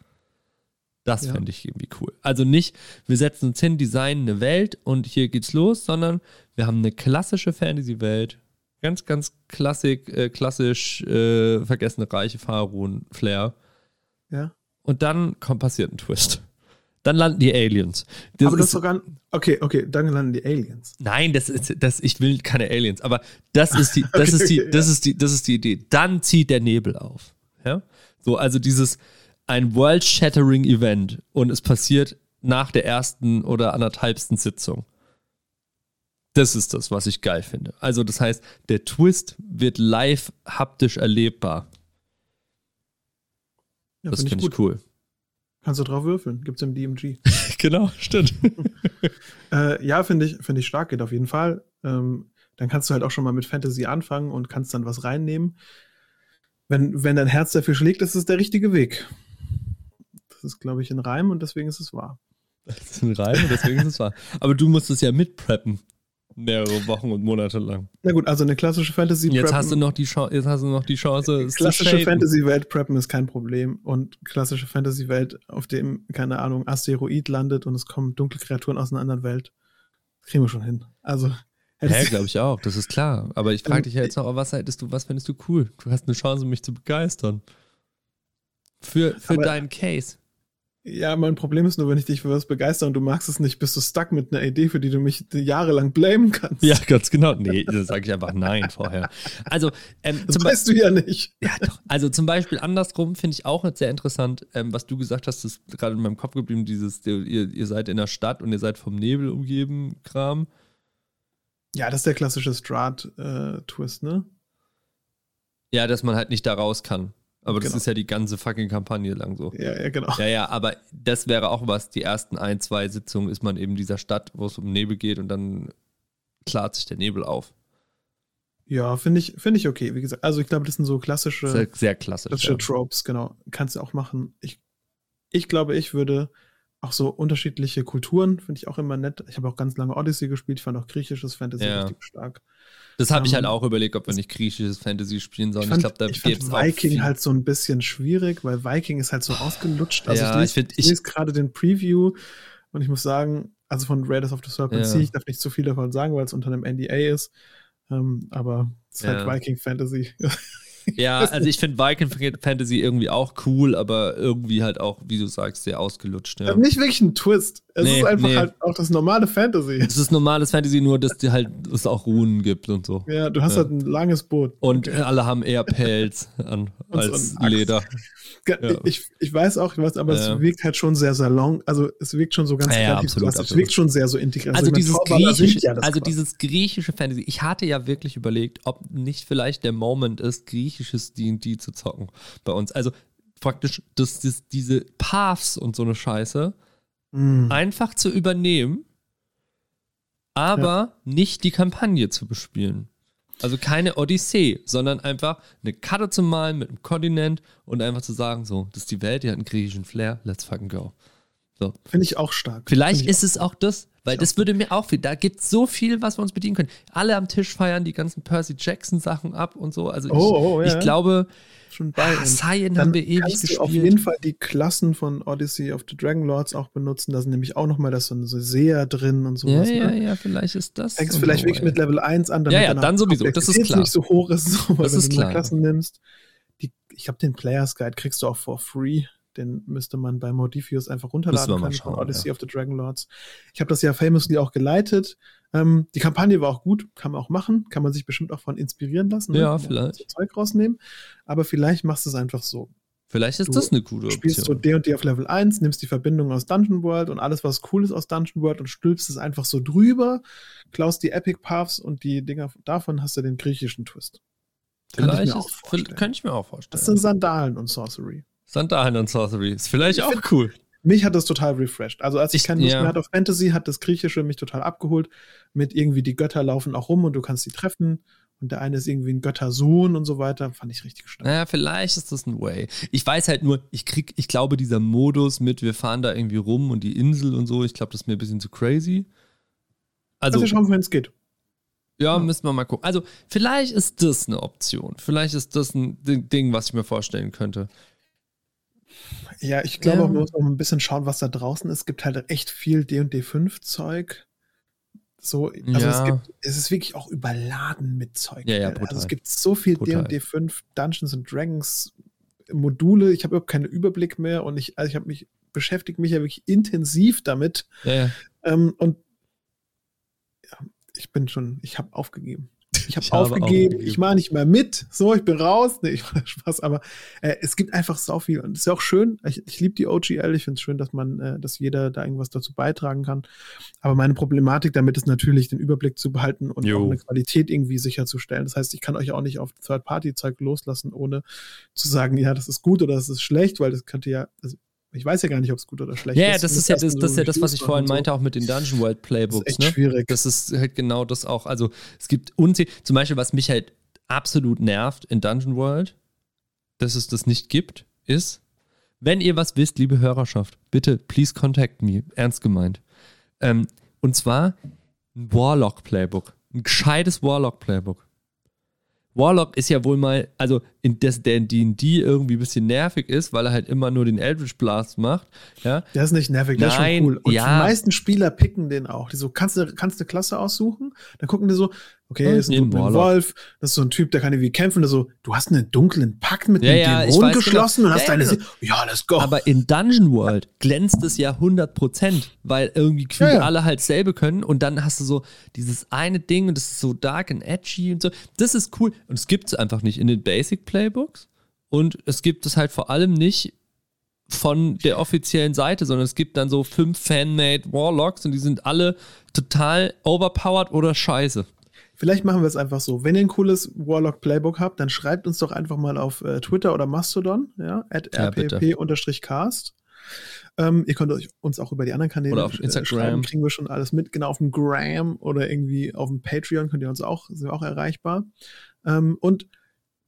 Das Ja. fände ich irgendwie cool. Also nicht, wir setzen uns hin, designen eine Welt und hier geht's los, sondern wir haben eine klassische Fantasy-Welt. Ganz, ganz klassik, äh, klassisch äh, vergessene reiche Pharaonen-Flair. ja. Und dann kommt, passiert ein Twist. Dann landen die Aliens. Das aber das ist- sogar. Okay, okay, dann landen die Aliens. Nein, das ist das ich will keine Aliens, aber das ist die das Okay, ist die das ist die das ist die Idee. Dann zieht der Nebel auf, ja? So also dieses ein world shattering Event und es passiert nach der ersten oder anderthalbsten Sitzung. Das ist das, was ich geil finde. Also das heißt, der Twist wird live haptisch erlebbar. Ja, das find finde ich cool. Kannst du drauf würfeln. Gibt's im DMG. genau, stimmt. äh, ja, finde ich, finde ich stark, geht auf jeden Fall. Ähm, dann kannst du halt auch schon mal mit Fantasy anfangen und kannst dann was reinnehmen. Wenn, wenn dein Herz dafür schlägt, ist es der richtige Weg. Das ist, glaube ich, ein Reim und deswegen ist es wahr. Das ist ein Reim und deswegen ist es wahr. Aber du musst es ja mitpreppen. Mehrere Wochen und Monate lang. Na gut, also eine klassische Fantasy Jetzt hast du noch die Chance, jetzt hast du noch die Chance, es zu klassische. Fantasy-Welt preppen ist kein Problem. Und klassische Fantasy-Welt, auf dem, keine Ahnung, Asteroid landet und es kommen dunkle Kreaturen aus einer anderen Welt. Kriegen wir schon hin. Also, Hä, ich- glaube ich auch, das ist klar. Aber ich frage Ähm, dich ja jetzt noch, was hättest du, was findest du cool? Du hast eine Chance, mich zu begeistern. Für, für Aber- deinen Case. Ja, mein Problem ist nur, wenn ich dich für was begeister und du magst es nicht, bist du stuck mit einer Idee, für die du mich jahrelang blamen kannst. Ja, ganz genau. Nee, da sage ich einfach nein vorher. Also, ähm, Das weißt du ja nicht. Ja, doch. Also zum Beispiel andersrum finde ich auch sehr interessant, ähm, was du gesagt hast, ist gerade in meinem Kopf geblieben, dieses, ihr, ihr seid in der Stadt und ihr seid vom Nebel umgeben, Kram. Ja, das ist der klassische Strat-Twist, ne? Ja, dass man halt nicht da raus kann. Aber das Genau. ist ja die ganze fucking Kampagne lang so. Ja, ja, genau. Ja, ja, aber das wäre auch was. Die ersten ein, zwei Sitzungen ist man eben in dieser Stadt, wo es um Nebel geht und dann klart sich der Nebel auf. Ja, finde ich, finde ich okay. Wie gesagt, also ich glaube, das sind so klassische, Sehr, sehr klassisch. klassische Ja. Tropes, genau. Kannst du auch machen. Ich, ich glaube, ich würde auch so unterschiedliche Kulturen, finde ich auch immer nett. Ich habe auch ganz lange Odyssey gespielt, ich fand auch griechisches Fantasy Ja. richtig stark. Das habe ich Ähm, halt auch überlegt, ob wir nicht griechisches Fantasy spielen sollen. Ich Ich, glaube, da ich gibt's auch Viking halt so ein bisschen schwierig, weil Viking ist halt so ausgelutscht. Also Ja, ich lese, ich ich ich- lese gerade den Preview und ich muss sagen, also von Raiders of the Serpent Ja. Sea, ich darf nicht zu viel davon sagen, weil es unter einem NDA ist. Ähm, aber es ist Ja. halt Viking Fantasy. Ja, also ich finde Viking Fantasy irgendwie auch cool, aber irgendwie halt auch, wie du sagst, sehr ausgelutscht. Ja. Aber Nicht wirklich ein Twist. Es Nee, ist einfach nee. halt auch das normale Fantasy. Es ist normales Fantasy, nur dass die halt es auch Runen gibt und so. Ja, du hast Ja. halt ein langes Boot. Und alle haben eher Pelz an Und so als Axt. Leder. Ja. Ich, ich weiß auch, ich weiß, aber Ja. es wirkt halt schon sehr salon, also es wirkt schon so ganz Ja, absolut, klassisch. Es absolut. wirkt schon sehr so integriert. Also, meine, dieses griechische, also dieses griechische Fantasy. Ich hatte ja wirklich überlegt, ob nicht vielleicht der Moment ist, griechisches D&D zu zocken bei uns. Also praktisch das, das, diese Paths und so eine Scheiße Mm. einfach zu übernehmen, aber nicht die Kampagne zu bespielen. Also keine Odyssee, sondern einfach eine Karte zu malen mit einem Kontinent und einfach zu sagen, so, das ist die Welt, die hat einen griechischen Flair, let's fucking go. Finde ich auch stark. Vielleicht ist es auch das, weil das würde mir auch viel, da gibt es so viel, was wir uns bedienen können. Alle am Tisch feiern die ganzen Percy Jackson Sachen ab und so. Also ich, Oh, oh, ja. ich glaube, schon bei. ah, Cyan haben wir ewig kannst gespielt. du auf jeden Fall die Klassen von Odyssey of the Dragon Lords auch benutzen. Da sind nämlich auch nochmal das so ein Seher drin und ja, sowas. ja, ne? ja, vielleicht ist das. Fängst und vielleicht so, wirklich ey. mit Level 1 an, damit Ja, ja, dann sowieso, das ist klar. nicht so hoch ist, so, weil Das wenn ist du klar. Klassen nimmst. Die, ich glaube, den Players Guide kriegst du auch for free. Den müsste man bei Modifius einfach runterladen können schauen, von Odyssey ja. of the Dragon Lords. Ich habe das ja famously auch geleitet. Ähm, die Kampagne war auch gut, kann man auch machen, kann man sich bestimmt auch von inspirieren lassen. ne? Ja, Kann man vielleicht. so Zeug rausnehmen. Aber vielleicht machst du es einfach so. Vielleicht ist Du das eine gute Spielst du Option. D und D auf Level 1, nimmst die Verbindung aus Dungeon World und alles, was cool ist aus Dungeon World und stülpst es einfach so drüber, klaust die Epic Paths und die Dinger davon hast du den griechischen Twist. Kann ich Vielleicht mir auch ist, vorstellen. kann ich mir auch Das sind vorstellen. Sandalen und Sorcery. Sandalen und Sorcery. Ist vielleicht Ich auch find- cool. Mich hat das total refreshed. Also als ich, Ich- keine Lust ja. mehr hatte auf Fantasy, hat das Griechische mich total abgeholt. Mit irgendwie die Götter laufen auch rum und du kannst sie treffen. Und der eine ist irgendwie ein Göttersohn und so weiter. Fand ich richtig stark. Naja, vielleicht ist das ein Way. Ich weiß halt nur, ich krieg, ich glaube, dieser Modus mit, wir fahren da irgendwie rum und die Insel und so, ich glaube, das ist mir ein bisschen zu crazy. Also, Also, wir schauen, wohin es geht. ja, ja. müssen wir mal gucken. Also, vielleicht ist das eine Option. Vielleicht ist das ein Ding, was ich mir vorstellen könnte. Ja, ich glaube, auch, man muss auch ein bisschen schauen, was da draußen ist. Es gibt halt echt viel D&D5-Zeug. So, also Ja. es gibt, es ist wirklich auch überladen mit Zeug. Ja, ja, Also es gibt so viel Brutal. D&D5 Dungeons and Dragons Module. Ich habe überhaupt keinen Überblick mehr und ich, also ich habe mich beschäftigt mich ja wirklich intensiv damit. Ja, ja. Ähm, und ja, ich bin schon, ich habe aufgegeben. Ich habe Ich habe aufgegeben, aufgegeben. ich mache nicht mehr mit, so, ich bin raus. Nee, ich mache Spaß, aber äh, es gibt einfach so viel und es ist ja auch schön. Ich, ich liebe die OGL, ich finde es schön, dass man, äh, dass jeder da irgendwas dazu beitragen kann. Aber meine Problematik damit ist natürlich, den Überblick zu behalten und Jo. auch eine Qualität irgendwie sicherzustellen. Das heißt, ich kann euch auch nicht auf Third-Party-Zeug loslassen, ohne zu sagen, ja, das ist gut oder das ist schlecht, weil das könnte ja, also, ich weiß ja gar nicht, ob es gut oder schlecht Ja, ja, ist. das Ich ist ja das, das, ist ja das was ich vorhin so. meinte, auch mit den Dungeon World Das Playbooks. ist echt ne? schwierig. Das ist halt genau das auch. Also es gibt unzählige, zum Beispiel, was mich halt absolut nervt in Dungeon World, dass es das nicht gibt, ist, wenn ihr was wisst, liebe Hörerschaft, bitte, please contact me, ernst gemeint. Ähm, und zwar ein Warlock Playbook, ein gescheites Warlock Playbook. Warlock ist ja wohl mal, also in das der in D&D irgendwie ein bisschen nervig ist, weil er halt immer nur den Eldritch Blast macht, ja, Der ist nicht nervig, der Nein, ist schon cool. Und ja. die meisten Spieler picken den auch. Die so, kannst du, kannst du Klasse aussuchen? Dann gucken die so, okay, Ja, das ist ein. Wolf, das ist so ein Typ, der kann irgendwie kämpfen. Der so, du hast einen dunklen Pakt mit Ja, dem ja, Dämon weiß geschlossen genau. und hast Ja, deine, genau. Se- ja, let's go. Aber in Dungeon World glänzt es ja 100%, weil irgendwie ja. alle halt selbe können und dann hast du so dieses eine Ding und das ist so dark and edgy und so. Das ist cool und es gibt es einfach nicht in den Basic Playbooks und es gibt es halt vor allem nicht von der offiziellen Seite, sondern es gibt dann so fünf Fanmade Warlocks und die sind alle total overpowered oder scheiße. Vielleicht machen wir es einfach so. Wenn ihr ein cooles Warlock Playbook habt, dann schreibt uns doch einfach mal auf äh, Twitter oder Mastodon, ja, at Ja, rpp-cast. Ähm, ihr könnt euch uns auch über die anderen Kanäle Oder auf äh, Instagram. schreiben, kriegen wir schon alles mit. Genau, auf dem Gram oder irgendwie auf dem Patreon könnt ihr uns auch, sind wir auch erreichbar. Ähm, und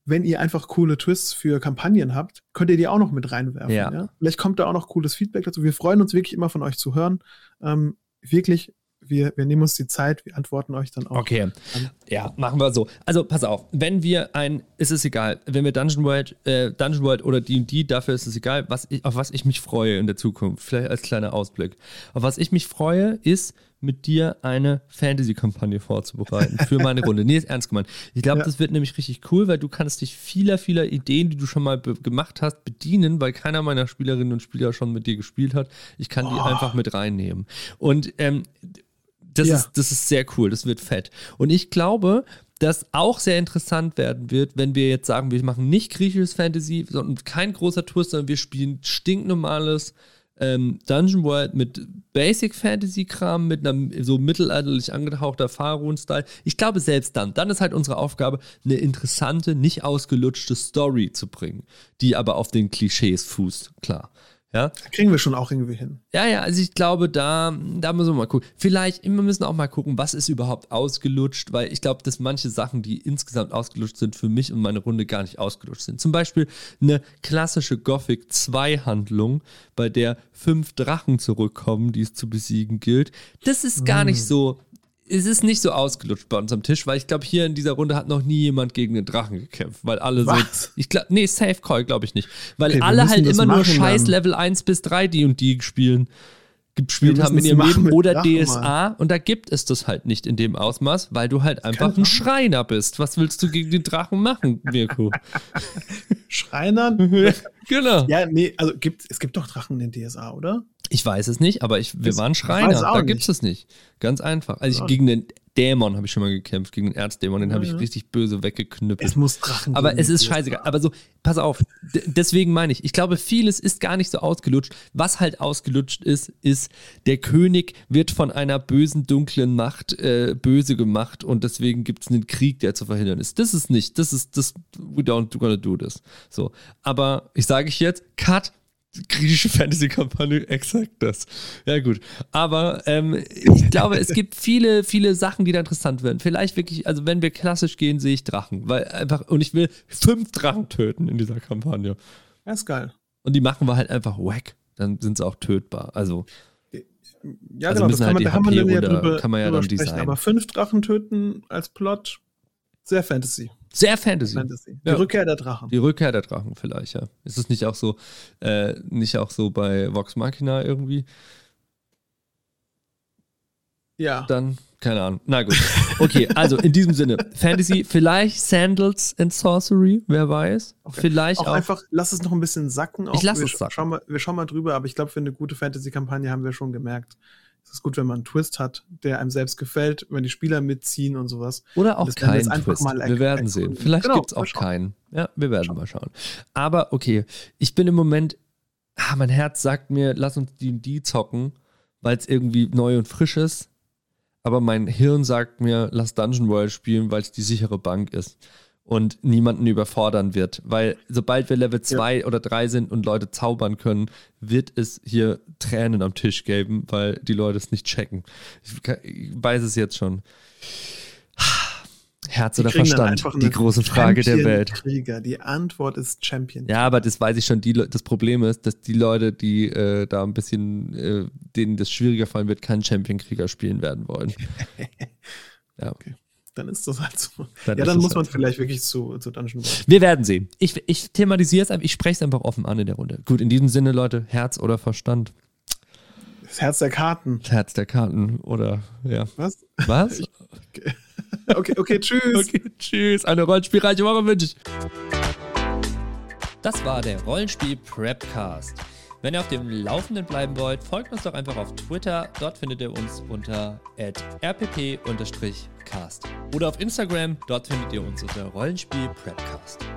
wenn ihr einfach coole Twists für Kampagnen habt, könnt ihr die auch noch mit reinwerfen. Ja. Ja. Vielleicht kommt da auch noch cooles Feedback dazu. Wir freuen uns wirklich immer von euch zu hören. Ähm, wirklich, wir, wir nehmen uns die Zeit, wir antworten euch dann auch. Okay. An- Ja, machen wir so. Also pass auf, wenn wir ein, ist es egal, wenn wir Dungeon World, äh, Dungeon World oder D&D, dafür ist es egal, was ich, auf was ich mich freue in der Zukunft. Vielleicht als kleiner Ausblick. Auf was ich mich freue, ist mit dir eine Fantasy-Kampagne vorzubereiten für meine Runde. Nee, ist ernst gemeint. Ich glaube, Ja. das wird nämlich richtig cool, weil du kannst dich vieler, vieler Ideen, die du schon mal gemacht hast, bedienen, weil keiner meiner Spielerinnen und Spieler schon mit dir gespielt hat. Ich kann die Oh. einfach mit reinnehmen. Und ähm, das, Ja. ist, das ist sehr cool, das wird fett. Und ich glaube, dass auch sehr interessant werden wird, wenn wir jetzt sagen, wir machen nicht griechisches Fantasy, sondern kein großer Twist, sondern wir spielen stinknormales ähm, Dungeon World mit Basic Fantasy Kram, mit einem so mittelalterlich angehauchter Fahrun-Style. Ich glaube, selbst dann, dann ist halt unsere Aufgabe, eine interessante, nicht ausgelutschte Story zu bringen, die aber auf den Klischees fußt, klar. Ja, Kriegen wir schon auch irgendwie hin. ja, ja, also ich glaube, da, da müssen wir mal gucken. Vielleicht, wir müssen auch mal gucken, was ist überhaupt ausgelutscht, weil ich glaube, dass manche Sachen, die insgesamt ausgelutscht sind, für mich und meine Runde gar nicht ausgelutscht sind. Zum Beispiel eine klassische Gothic 2 Handlung, bei der fünf Drachen zurückkommen, die es zu besiegen gilt. Das ist gar nicht so, es ist nicht so ausgelutscht bei uns am Tisch, weil ich glaube, hier in dieser Runde hat noch nie jemand gegen den Drachen gekämpft, weil alle Was? so, ich glaube, nee, Safe Call glaube ich nicht, weil Okay, alle halt immer nur scheiß dann. Level 1 bis 3 die und die spielen gespielt haben in ihrem Leben oder Drachen, DSA und da gibt es das halt nicht in dem Ausmaß, weil du halt einfach ein Schreiner bist. Was willst du gegen den Drachen machen, Mirko? Schreinern? genau. ja, nee, also gibt, es gibt doch Drachen in DSA, oder? Ich weiß es nicht, aber ich, wir Das- waren Schreiner. es Da gibt es es nicht. Ganz einfach. Also ich, gegen den Dämon habe ich schon mal gekämpft, gegen den Erzdämon, den habe ich Ja. richtig böse weggeknüppelt. Es muss Drachen Aber geben es in ist scheißegal. Aber so, pass auf, d- deswegen meine ich, ich glaube, vieles ist gar nicht so ausgelutscht. Was halt ausgelutscht ist, ist, der König wird von einer bösen, dunklen Macht äh, böse gemacht und deswegen gibt es einen Krieg, der zu verhindern ist. Das ist nicht, das ist, das, we don't gonna do this. So. Aber ich sage ich jetzt, cut, griechische Fantasy-Kampagne, exakt das. Ja, gut. Aber ähm, ich glaube, es gibt viele, viele Sachen, die da interessant werden. Vielleicht wirklich, also wenn wir klassisch gehen, sehe ich Drachen. Weil einfach, und ich will fünf Drachen töten in dieser Kampagne. Ja, ist geil. Und die machen wir halt einfach wack. Dann sind sie auch tötbar. Also, Ja, Also genau, das kann halt man, kann man ja drüber, kann man ja dann sprechen. Aber fünf Drachen töten als Plot, sehr Fantasy. Sehr Fantasy. Fantasy. Die Ja. Rückkehr der Drachen. Die Rückkehr der Drachen vielleicht, ja. Ist es nicht auch so, äh, nicht auch so bei Vox Machina irgendwie? ja. Dann, keine Ahnung. Na gut. Okay, also in diesem Sinne, Fantasy, vielleicht Sandals and Sorcery, wer weiß. Okay. Vielleicht auch, auch. einfach, lass es noch ein bisschen sacken. Auch, Ich lass wir es sacken. Schauen mal, wir schauen mal drüber, aber ich glaube, für eine gute Fantasy-Kampagne haben wir schon gemerkt, es ist gut, wenn man einen Twist hat, der einem selbst gefällt, wenn die Spieler mitziehen und sowas. Oder auch Das werden wir kein jetzt einfach Twist. mal wir werden sehen. Vielleicht Genau, gibt es auch schauen. keinen. Ja, wir werden mal schauen. Aber okay, ich bin im Moment, ah, mein Herz sagt mir, lass uns D&D zocken, weil es irgendwie neu und frisch ist. Aber mein Hirn sagt mir, lass Dungeon World spielen, weil es die sichere Bank ist und niemanden überfordern wird. Weil sobald wir Level 2 oder 3 sind und Leute zaubern können, wird es hier Tränen am Tisch geben, weil die Leute es nicht checken. Ich, weiß es jetzt schon. Herz Die oder Verstand? Die große Frage der Welt. Krieger. Die Antwort ist Champion. Ja, aber das weiß ich schon. Die, das Problem ist, dass die Leute, die äh, da ein bisschen, äh, denen das schwieriger fallen wird, keinen Champion-Krieger spielen werden wollen. ja. Dann ist das halt so. Dann ja, dann muss man halt so. vielleicht wirklich zu, zu Dungeon World. Wir werden sehen. Ich, ich thematisiere es einfach, ich spreche es einfach offen an in der Runde. Gut, in diesem Sinne, Leute, Herz oder Verstand? Das Herz der Karten. Das Herz der Karten oder, ja. Was? Was? Okay, okay, tschüss. Okay, tschüss. Eine rollenspielreiche Woche wünsche ich. Das war der Rollenspiel Prepcast. Wenn ihr auf dem Laufenden bleiben wollt, folgt uns doch einfach auf Twitter. Dort findet ihr uns unter rpp-cast. Oder auf Instagram. Dort findet ihr uns unter Rollenspiel Prepcast.